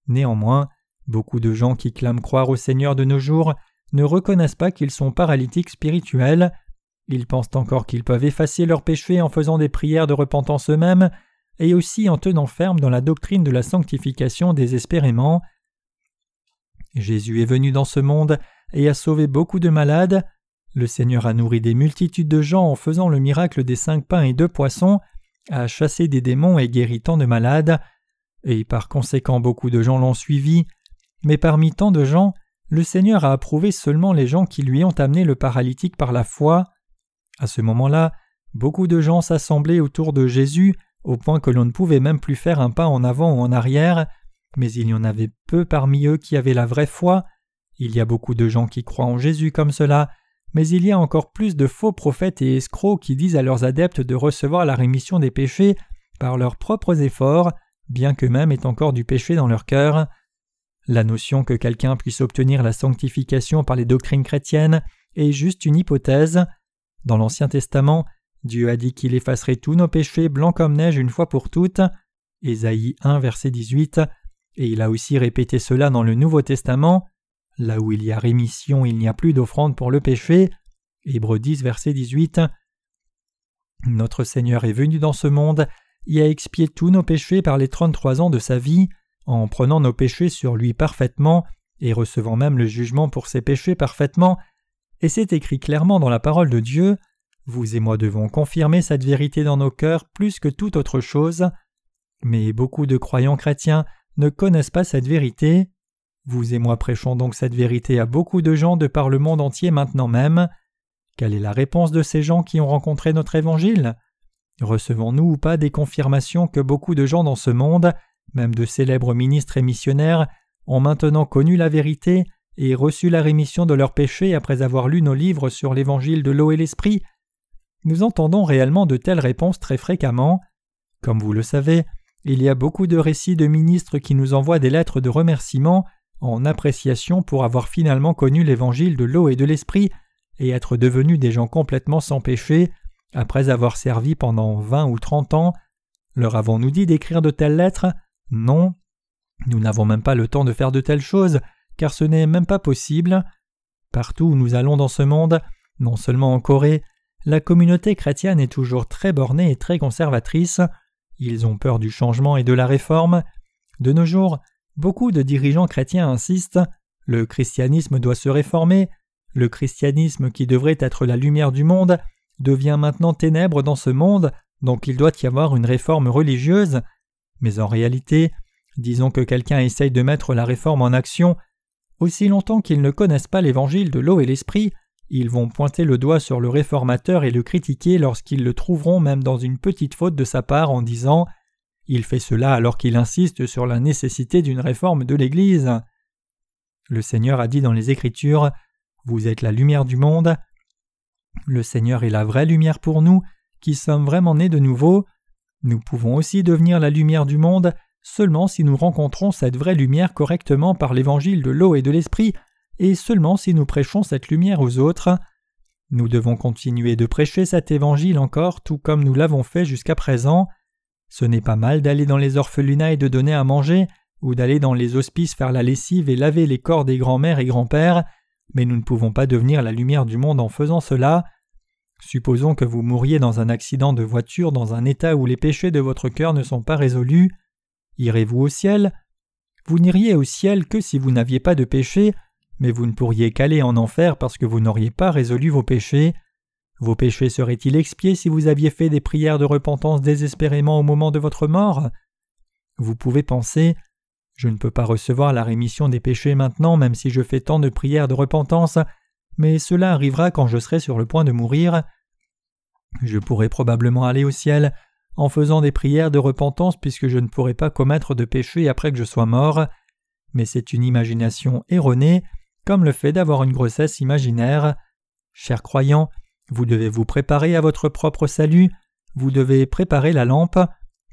Néanmoins, beaucoup de gens qui clament croire au Seigneur de nos jours ne reconnaissent pas qu'ils sont paralytiques spirituels, ils pensent encore qu'ils peuvent effacer leurs péchés en faisant des prières de repentance eux-mêmes, et aussi en tenant ferme dans la doctrine de la sanctification désespérément. Jésus est venu dans ce monde et a sauvé beaucoup de malades. Le Seigneur a nourri des multitudes de gens en faisant le miracle des cinq pains et deux poissons, a chassé des démons et guéri tant de malades, et par conséquent beaucoup de gens l'ont suivi, mais parmi tant de gens, le Seigneur a approuvé seulement les gens qui lui ont amené le paralytique par la foi. À ce moment-là, beaucoup de gens s'assemblaient autour de Jésus au point que l'on ne pouvait même plus faire un pas en avant ou en arrière, mais il y en avait peu parmi eux qui avaient la vraie foi. Il y a beaucoup de gens qui croient en Jésus comme cela, mais il y a encore plus de faux prophètes et escrocs qui disent à leurs adeptes de recevoir la rémission des péchés par leurs propres efforts, bien qu'eux-mêmes aient encore du péché dans leur cœur. La notion que quelqu'un puisse obtenir la sanctification par les doctrines chrétiennes est juste une hypothèse. Dans l'Ancien Testament, Dieu a dit qu'il effacerait tous nos péchés blancs comme neige une fois pour toutes. Ésaïe 1, verset 18. Et il a aussi répété cela dans le Nouveau Testament. Là où il y a rémission, il n'y a plus d'offrande pour le péché. Hébreux 10, verset 18. Notre Seigneur est venu dans ce monde et a expié tous nos péchés par les trente-trois ans de sa vie, en prenant nos péchés sur lui parfaitement et recevant même le jugement pour ses péchés parfaitement, et c'est écrit clairement dans la parole de Dieu. Vous et moi devons confirmer cette vérité dans nos cœurs plus que toute autre chose. Mais beaucoup de croyants chrétiens ne connaissent pas cette vérité. Vous et moi prêchons donc cette vérité à beaucoup de gens de par le monde entier maintenant même. Quelle est la réponse de ces gens qui ont rencontré notre évangile? Recevons-nous ou pas des confirmations que beaucoup de gens dans ce monde, même de célèbres ministres et missionnaires, ont maintenant connu la vérité et reçu la rémission de leurs péchés après avoir lu nos livres sur l'évangile de l'eau et l'esprit? Nous entendons réellement de telles réponses très fréquemment. Comme vous le savez, il y a beaucoup de récits de ministres qui nous envoient des lettres de remerciement en appréciation pour avoir finalement connu l'évangile de l'eau et de l'esprit et être devenus des gens complètement sans péché après avoir servi pendant vingt ou trente ans. Leur avons-nous dit d'écrire de telles lettres? Non. Nous n'avons même pas le temps de faire de telles choses, car ce n'est même pas possible. Partout où nous allons dans ce monde, non seulement en Corée, la communauté chrétienne est toujours très bornée et très conservatrice. Ils ont peur du changement et de la réforme. De nos jours, beaucoup de dirigeants chrétiens insistent le christianisme doit se réformer, le christianisme qui devrait être la lumière du monde devient maintenant ténèbre dans ce monde, donc il doit y avoir une réforme religieuse. Mais en réalité, disons que quelqu'un essaye de mettre la réforme en action, aussi longtemps qu'ils ne connaissent pas l'évangile de l'eau et l'esprit, ils vont pointer le doigt sur le réformateur et le critiquer lorsqu'ils le trouveront même dans une petite faute de sa part en disant Il fait cela alors qu'il insiste sur la nécessité d'une réforme de l'Église. Le Seigneur a dit dans les Écritures Vous êtes la lumière du monde. Le Seigneur est la vraie lumière pour nous, qui sommes vraiment nés de nouveau. Nous pouvons aussi devenir la lumière du monde seulement si nous rencontrons cette vraie lumière correctement par l'évangile de l'eau et de l'esprit, et seulement si nous prêchons cette lumière aux autres. Nous devons continuer de prêcher cet évangile encore tout comme nous l'avons fait jusqu'à présent. Ce n'est pas mal d'aller dans les orphelinats et de donner à manger, ou d'aller dans les hospices faire la lessive et laver les corps des grands-mères et grands-pères, mais nous ne pouvons pas devenir la lumière du monde en faisant cela. Supposons que vous mouriez dans un accident de voiture dans un état où les péchés de votre cœur ne sont pas résolus. Irez-vous au ciel? Vous n'iriez au ciel que si vous n'aviez pas de péché, mais vous ne pourriez qu'aller en enfer parce que vous n'auriez pas résolu vos péchés. Vos péchés seraient-ils expiés si vous aviez fait des prières de repentance désespérément au moment de votre mort? Vous pouvez penser Je ne peux pas recevoir la rémission des péchés maintenant même si je fais tant de prières de repentance, mais cela arrivera quand je serai sur le point de mourir. Je pourrai probablement aller au ciel en faisant des prières de repentance puisque je ne pourrai pas commettre de péché après que je sois mort. Mais c'est une imagination erronée, comme le fait d'avoir une grossesse imaginaire. Chers croyants, vous devez vous préparer à votre propre salut, vous devez préparer la lampe,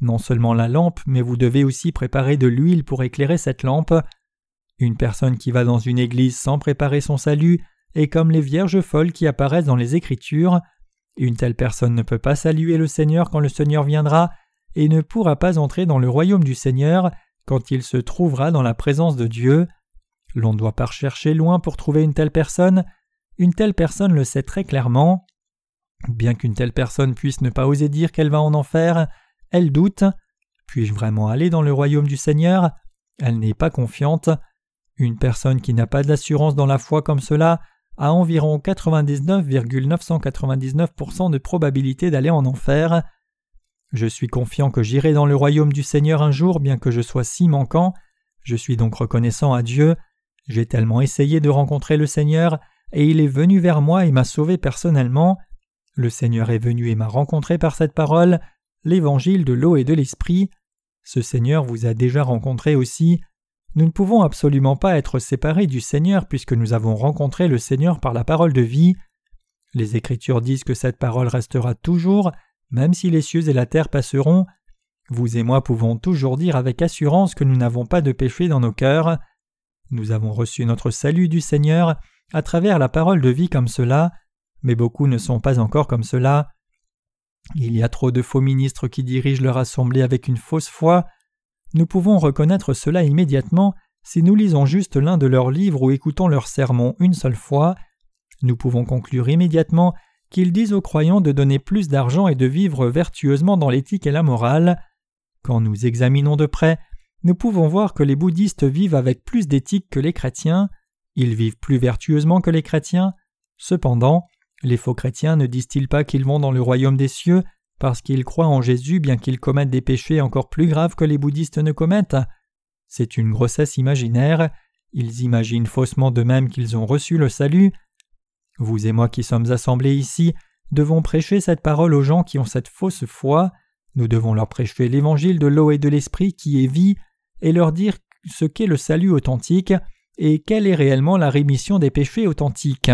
non seulement la lampe, mais vous devez aussi préparer de l'huile pour éclairer cette lampe. Une personne qui va dans une église sans préparer son salut est comme les vierges folles qui apparaissent dans les Écritures. Une telle personne ne peut pas saluer le Seigneur quand le Seigneur viendra, et ne pourra pas entrer dans le royaume du Seigneur quand il se trouvera dans la présence de Dieu. L'on ne doit pas chercher loin pour trouver une telle personne, une telle personne le sait très clairement. Bien qu'une telle personne puisse ne pas oser dire qu'elle va en enfer, elle doute. Puis-je vraiment aller dans le royaume du Seigneur? Elle n'est pas confiante. Une personne qui n'a pas d'assurance dans la foi comme cela a environ 99,999% de probabilité d'aller en enfer. Je suis confiant que j'irai dans le royaume du Seigneur un jour, bien que je sois si manquant. Je suis donc reconnaissant à Dieu. J'ai tellement essayé de rencontrer le Seigneur, et il est venu vers moi et m'a sauvé personnellement. Le Seigneur est venu et m'a rencontré par cette parole, l'évangile de l'eau et de l'esprit. Ce Seigneur vous a déjà rencontré aussi. Nous ne pouvons absolument pas être séparés du Seigneur puisque nous avons rencontré le Seigneur par la parole de vie. Les Écritures disent que cette parole restera toujours, même si les cieux et la terre passeront. Vous et moi pouvons toujours dire avec assurance que nous n'avons pas de péché dans nos cœurs. Nous avons reçu notre salut du Seigneur à travers la parole de vie comme cela, mais beaucoup ne sont pas encore comme cela. Il y a trop de faux ministres qui dirigent leur assemblée avec une fausse foi. Nous pouvons reconnaître cela immédiatement si nous lisons juste l'un de leurs livres ou écoutons leurs sermons une seule fois. Nous pouvons conclure immédiatement qu'ils disent aux croyants de donner plus d'argent et de vivre vertueusement dans l'éthique et la morale. Quand nous examinons de près, nous pouvons voir que les bouddhistes vivent avec plus d'éthique que les chrétiens, ils vivent plus vertueusement que les chrétiens. Cependant, les faux chrétiens ne disent-ils pas qu'ils vont dans le royaume des cieux parce qu'ils croient en Jésus bien qu'ils commettent des péchés encore plus graves que les bouddhistes ne commettent? C'est une grossesse imaginaire, ils imaginent faussement de même qu'ils ont reçu le salut. Vous et moi qui sommes assemblés ici devons prêcher cette parole aux gens qui ont cette fausse foi, nous devons leur prêcher l'évangile de l'eau et de l'esprit qui est vie, et leur dire ce qu'est le salut authentique et quelle est réellement la rémission des péchés authentiques.